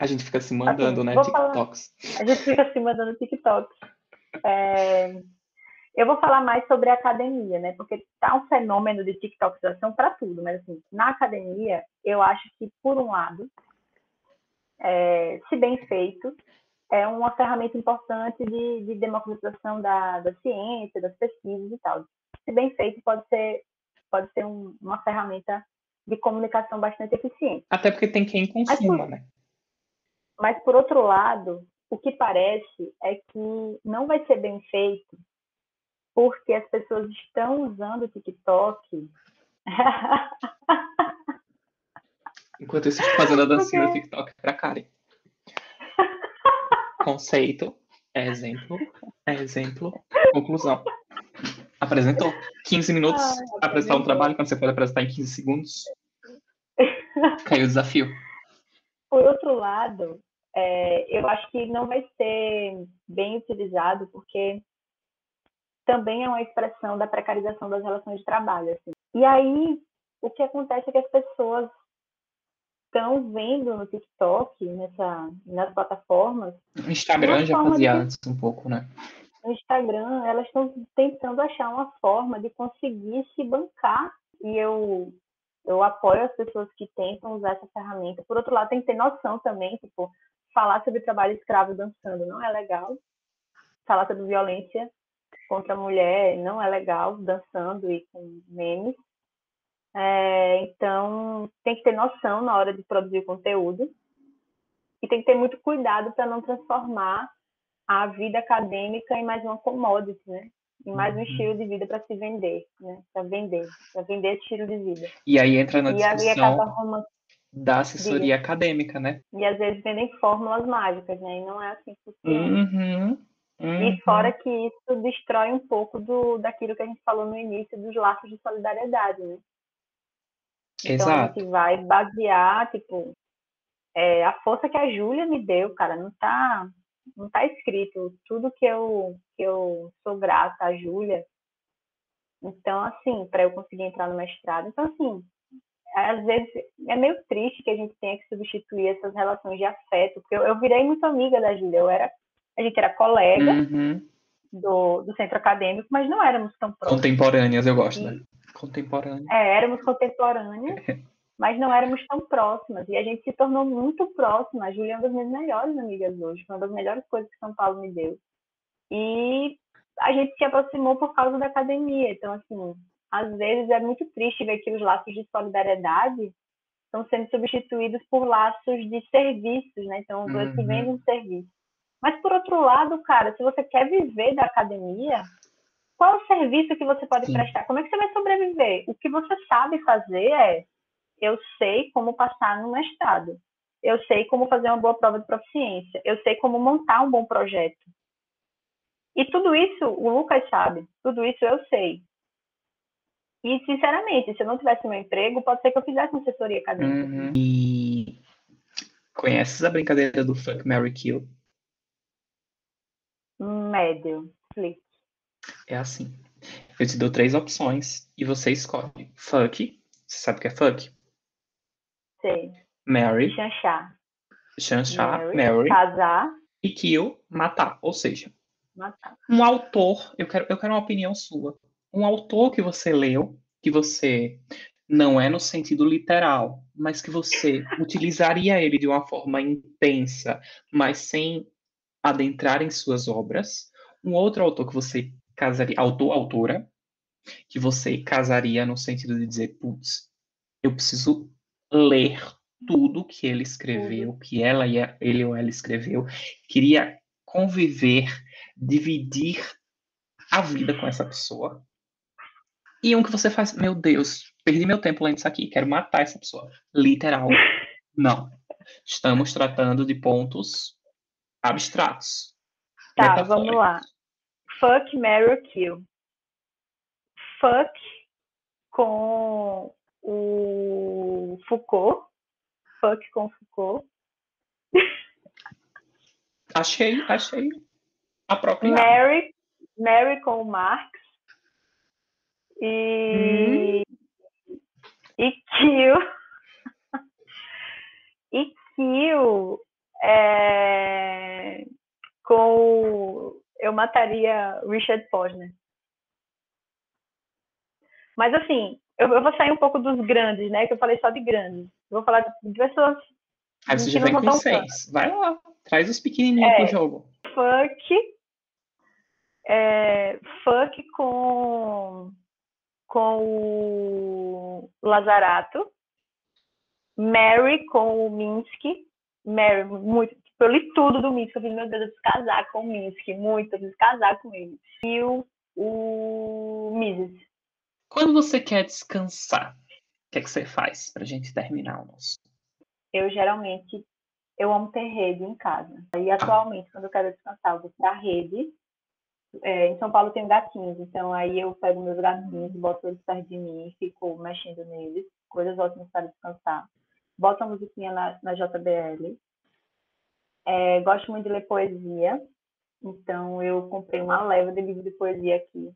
A gente fica se mandando, assim, né? TikToks. Falar, a gente fica se mandando TikToks. É, eu vou falar mais sobre a academia, né? Porque tá um fenômeno de TikTokização para tudo, mas assim, na academia, eu acho que, por um lado, é, se bem feito, é uma ferramenta importante de, de democratização da, da ciência, das pesquisas e tal. Se bem feito, pode ser pode ser um, uma ferramenta de comunicação bastante eficiente. Até porque tem quem consuma, mas né? Mas, por outro lado, o que parece é que não vai ser bem feito porque as pessoas estão usando o TikTok. Enquanto isso, estou fazendo a dancinha do TikTok para Karen. Conceito, exemplo, exemplo, conclusão. Apresentou. 15 minutos ah, apresentar um trabalho quando você pode apresentar em 15 segundos. Caiu o desafio. Por outro lado, é, eu acho que não vai ser bem utilizado porque também é uma expressão da precarização das relações de trabalho. Assim. E aí, o que acontece é que as pessoas estão vendo no TikTok, nessa, nas plataformas. O Instagram já fazia de... antes um pouco, né? no Instagram, elas estão tentando achar uma forma de conseguir se bancar. E eu, eu apoio as pessoas que tentam usar essa ferramenta. Por outro lado, tem que ter noção também, tipo, falar sobre trabalho escravo dançando não é legal. Falar sobre violência contra a mulher não é legal, dançando e com memes. É, então, tem que ter noção na hora de produzir conteúdo. E tem que ter muito cuidado para não transformar a vida acadêmica em mais uma commodity, né? Em mais um uhum. estilo de vida para se vender, né? Para vender, para vender estilo de vida. E aí entra na e discussão da assessoria de... acadêmica, né? E às vezes vendem fórmulas mágicas, né? E não é assim que funciona. Uhum. Uhum. E fora que isso destrói um pouco do, daquilo que a gente falou no início dos laços de solidariedade, né? Então Exato. a gente vai basear, tipo, é, a força que a Júlia me deu, cara, não tá não está escrito tudo que eu, que eu sou grata à Júlia. Então, assim, para eu conseguir entrar no mestrado. Então, assim, às vezes é meio triste que a gente tenha que substituir essas relações de afeto, porque eu, eu virei muito amiga da Júlia. Eu era, a gente era colega uhum. do, do centro acadêmico, mas não éramos tão próximos. Contemporâneas, eu gosto, né? Contemporâneas. É, éramos contemporâneas. mas não éramos tão próximas. E a gente se tornou muito próxima. A Júlia é uma das minhas melhores amigas hoje, uma das melhores coisas que São Paulo me deu. E a gente se aproximou por causa da academia. Então, assim, às vezes é muito triste ver que os laços de solidariedade estão sendo substituídos por laços de serviços, né? Então, você uhum. vende um serviço. Mas, por outro lado, cara, se você quer viver da academia, qual é o serviço que você pode Sim. prestar? Como é que você vai sobreviver? O que você sabe fazer é eu sei como passar no mestrado, eu sei como fazer uma boa prova de proficiência, eu sei como montar um bom projeto. E tudo isso o Lucas sabe, tudo isso eu sei. E, sinceramente, se eu não tivesse meu emprego, pode ser que eu fizesse uma assessoria acadêmica. Uhum. E conheces a brincadeira do Fuck, Mary Kill? Médio, Flick. É assim. Eu te dou três opções e você escolhe. Fuck, você sabe o que é fuck? Sei. Mary. Chanchar. Chanchar, Mary, Mary. Casar. E kill, matar. Ou seja, matar. um autor, eu quero, eu quero uma opinião sua. Um autor que você leu, que você não é no sentido literal, mas que você utilizaria ele de uma forma intensa, mas sem adentrar em suas obras. Um outro autor que você casaria, autor, autora, que você casaria no sentido de dizer, putz, eu preciso ler tudo que ele escreveu, que ela e ele ou ela escreveu, queria conviver, dividir a vida com essa pessoa. E um que você faz, meu Deus, perdi meu tempo lendo isso aqui, quero matar essa pessoa. Literal. Não. Estamos tratando de pontos abstratos. Tá, vamos lá. Fuck, Mary Kill. Fuck com o Foucault. Fuck com Foucault. Achei, achei apropriado. Mary, Mary com o Marx. E, hum. e Kill. e Kill é, com. Eu mataria Richard Posner. Mas assim, eu, eu, vou sair um pouco dos grandes, né? Que eu falei só de grandes. Eu vou falar de pessoas. Aí você já vem com seis. Vai lá, traz os pequenininhos é, pro jogo. Fuck. É, fuck com com o Lazarato, Mary com o Minsky, Mary, muito, eu li tudo do Minsky, eu falei, meu Deus, eu preciso casar com o Minsky, muito, eu preciso casar com ele. E o, o Mises. Quando você quer descansar, o que, é que você faz pra gente terminar o nosso? Eu geralmente, eu amo ter rede em casa. E atualmente, quando eu quero descansar, eu vou pra rede, é, em São Paulo tem gatinhos, então aí eu pego meus gatinhos, boto eles perto de mim e fico mexendo neles, coisas ótimas para descansar. Boto a musiquinha na, na JBL. É, gosto muito de ler poesia, então eu comprei uma leva de livro de poesia aqui,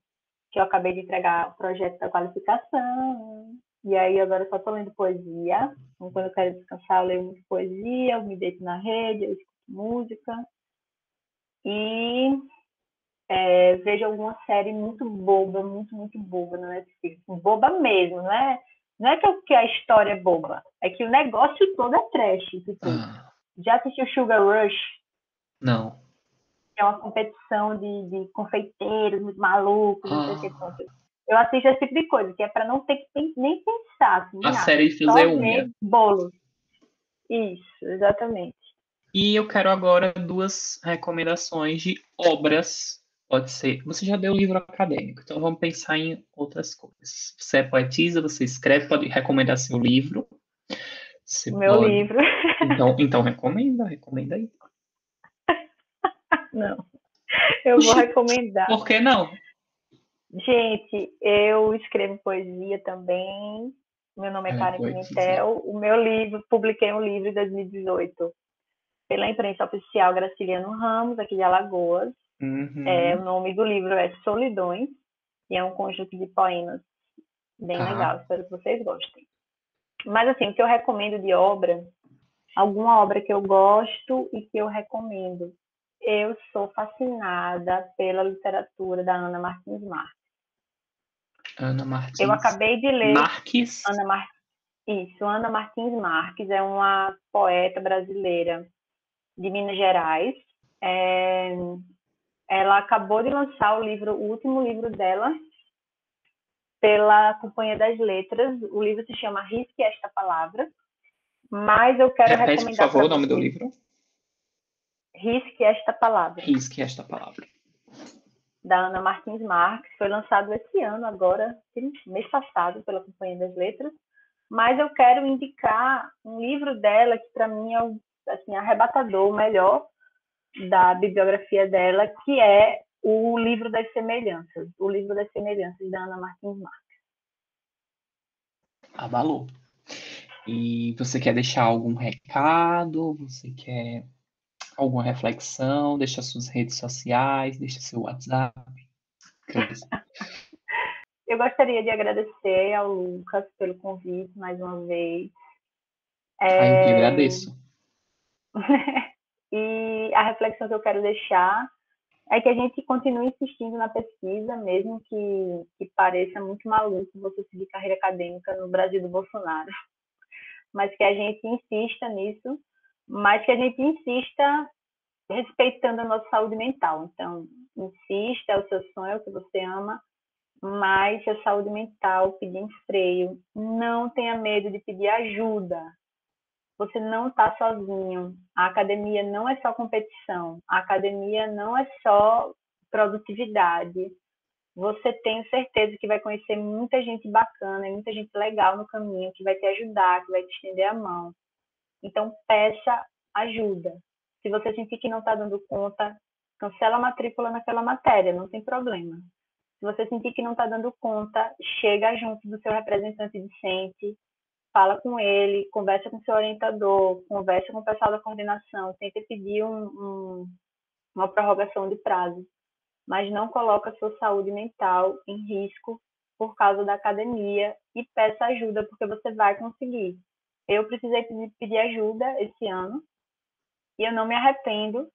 que eu acabei de entregar o projeto da qualificação. E aí agora eu só estou lendo poesia. Então, quando eu quero descansar, eu leio muito poesia, eu me deito na rede, eu escuto música. E é, vejo alguma série muito boba, muito, muito boba na Netflix. Boba mesmo, não é, não é que a história é boba, é que o negócio todo é trash. Tipo, ah. Já assistiu Sugar Rush? Não. É uma competição de, de confeiteiros muito malucos, ah. não sei o que. Ah. Eu assisto esse tipo de coisa, que é para não ter que nem pensar. Assim, a nada. série fazer unha. Bolo. Isso, exatamente. E eu quero agora duas recomendações de obras Pode ser. Você já deu livro acadêmico, então vamos pensar em outras coisas. Você é poetisa, você escreve, pode recomendar seu livro. Você Meu pode... livro. Então, então recomenda, recomenda aí. Não. Eu vou recomendar. Por que não? Gente, eu escrevo poesia também. Meu nome é, é Karen Pimentel. O meu livro, publiquei um livro em 2018 pela imprensa oficial Graciliano Ramos, aqui de Alagoas. Uhum. É, o nome do livro é Solidões, e é um conjunto de poemas bem ah. legal, espero que vocês gostem. Mas assim, o que eu recomendo de obra, alguma obra que eu gosto e que eu recomendo. Eu sou fascinada pela literatura da Ana Martins Marques. Ana Martins. Eu acabei de ler. Marques. Ana Mar... Isso, Ana Martins Marques é uma poeta brasileira de Minas Gerais. É ela acabou de lançar o livro, o último livro dela, pela Companhia das Letras. O livro se chama Risque Esta Palavra. Mas eu quero Repete, recomendar. por favor, o nome do livro. Risque Esta Palavra. Risque Esta Palavra. Da Ana Martins Marques. Foi lançado esse ano, agora, mês passado, pela Companhia das Letras. Mas eu quero indicar um livro dela que, para mim, é assim, arrebatador, o melhor, da bibliografia dela, que é o Livro das Semelhanças, o Livro das Semelhanças da Ana Martins Marques. Abalou. E você quer deixar algum recado? Você quer alguma reflexão? Deixa suas redes sociais, deixa seu WhatsApp. Eu gostaria de agradecer ao Lucas pelo convite mais uma vez. É... Ah, eu que agradeço. E a reflexão que eu quero deixar é que a gente continue insistindo na pesquisa, mesmo que, que pareça muito maluco você seguir carreira acadêmica no Brasil do Bolsonaro. Mas que a gente insista nisso, mas que a gente insista respeitando a nossa saúde mental. Então, insista, é o seu sonho, é o que você ama, mas a saúde mental pedir freio, não tenha medo de pedir ajuda. Você não está sozinho. A academia não é só competição. A academia não é só produtividade. Você tem certeza que vai conhecer muita gente bacana, muita gente legal no caminho, que vai te ajudar, que vai te estender a mão. Então, peça ajuda. Se você sentir que não está dando conta, cancela a matrícula naquela matéria, não tem problema. Se você sentir que não está dando conta, chega junto do seu representante discente, fala com ele, conversa com seu orientador, conversa com o pessoal da coordenação, tenta pedir um, um, uma prorrogação de prazo, mas não coloca sua saúde mental em risco por causa da academia e peça ajuda, porque você vai conseguir. Eu precisei pedir, pedir ajuda esse ano e eu não me arrependo.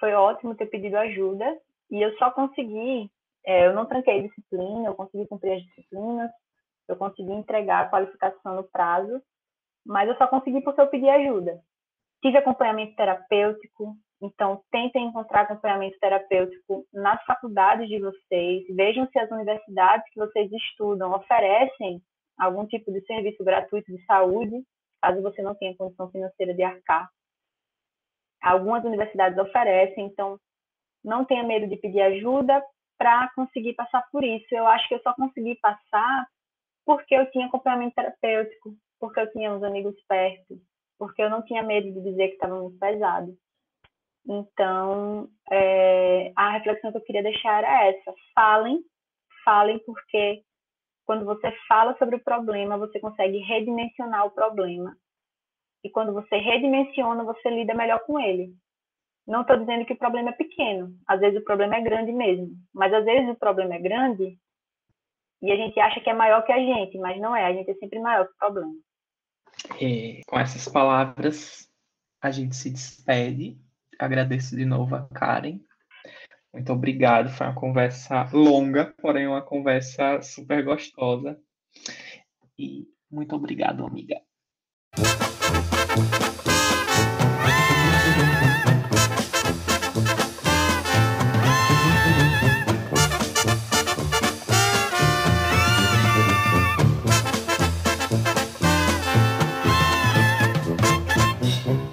Foi ótimo ter pedido ajuda e eu só consegui é, eu não tranquei disciplina, eu consegui cumprir as disciplinas, eu consegui entregar a qualificação no prazo, mas eu só consegui porque eu pedi ajuda. Tive acompanhamento terapêutico, então tentem encontrar acompanhamento terapêutico nas faculdades de vocês, vejam se as universidades que vocês estudam oferecem algum tipo de serviço gratuito de saúde, caso você não tenha condição financeira de arcar. Algumas universidades oferecem, então não tenha medo de pedir ajuda, para conseguir passar por isso. Eu acho que eu só consegui passar porque eu tinha acompanhamento terapêutico, porque eu tinha uns amigos perto, porque eu não tinha medo de dizer que estava muito pesado. Então, é, a reflexão que eu queria deixar era essa: falem, falem, porque quando você fala sobre o problema, você consegue redimensionar o problema. E quando você redimensiona, você lida melhor com ele. Não estou dizendo que o problema é pequeno, às vezes o problema é grande mesmo, mas às vezes o problema é grande e a gente acha que é maior que a gente, mas não é. A gente é sempre maior que o problema. E com essas palavras, a gente se despede. Agradeço de novo a Karen. Muito obrigado. Foi uma conversa longa, porém uma conversa super gostosa. E muito obrigado, amiga.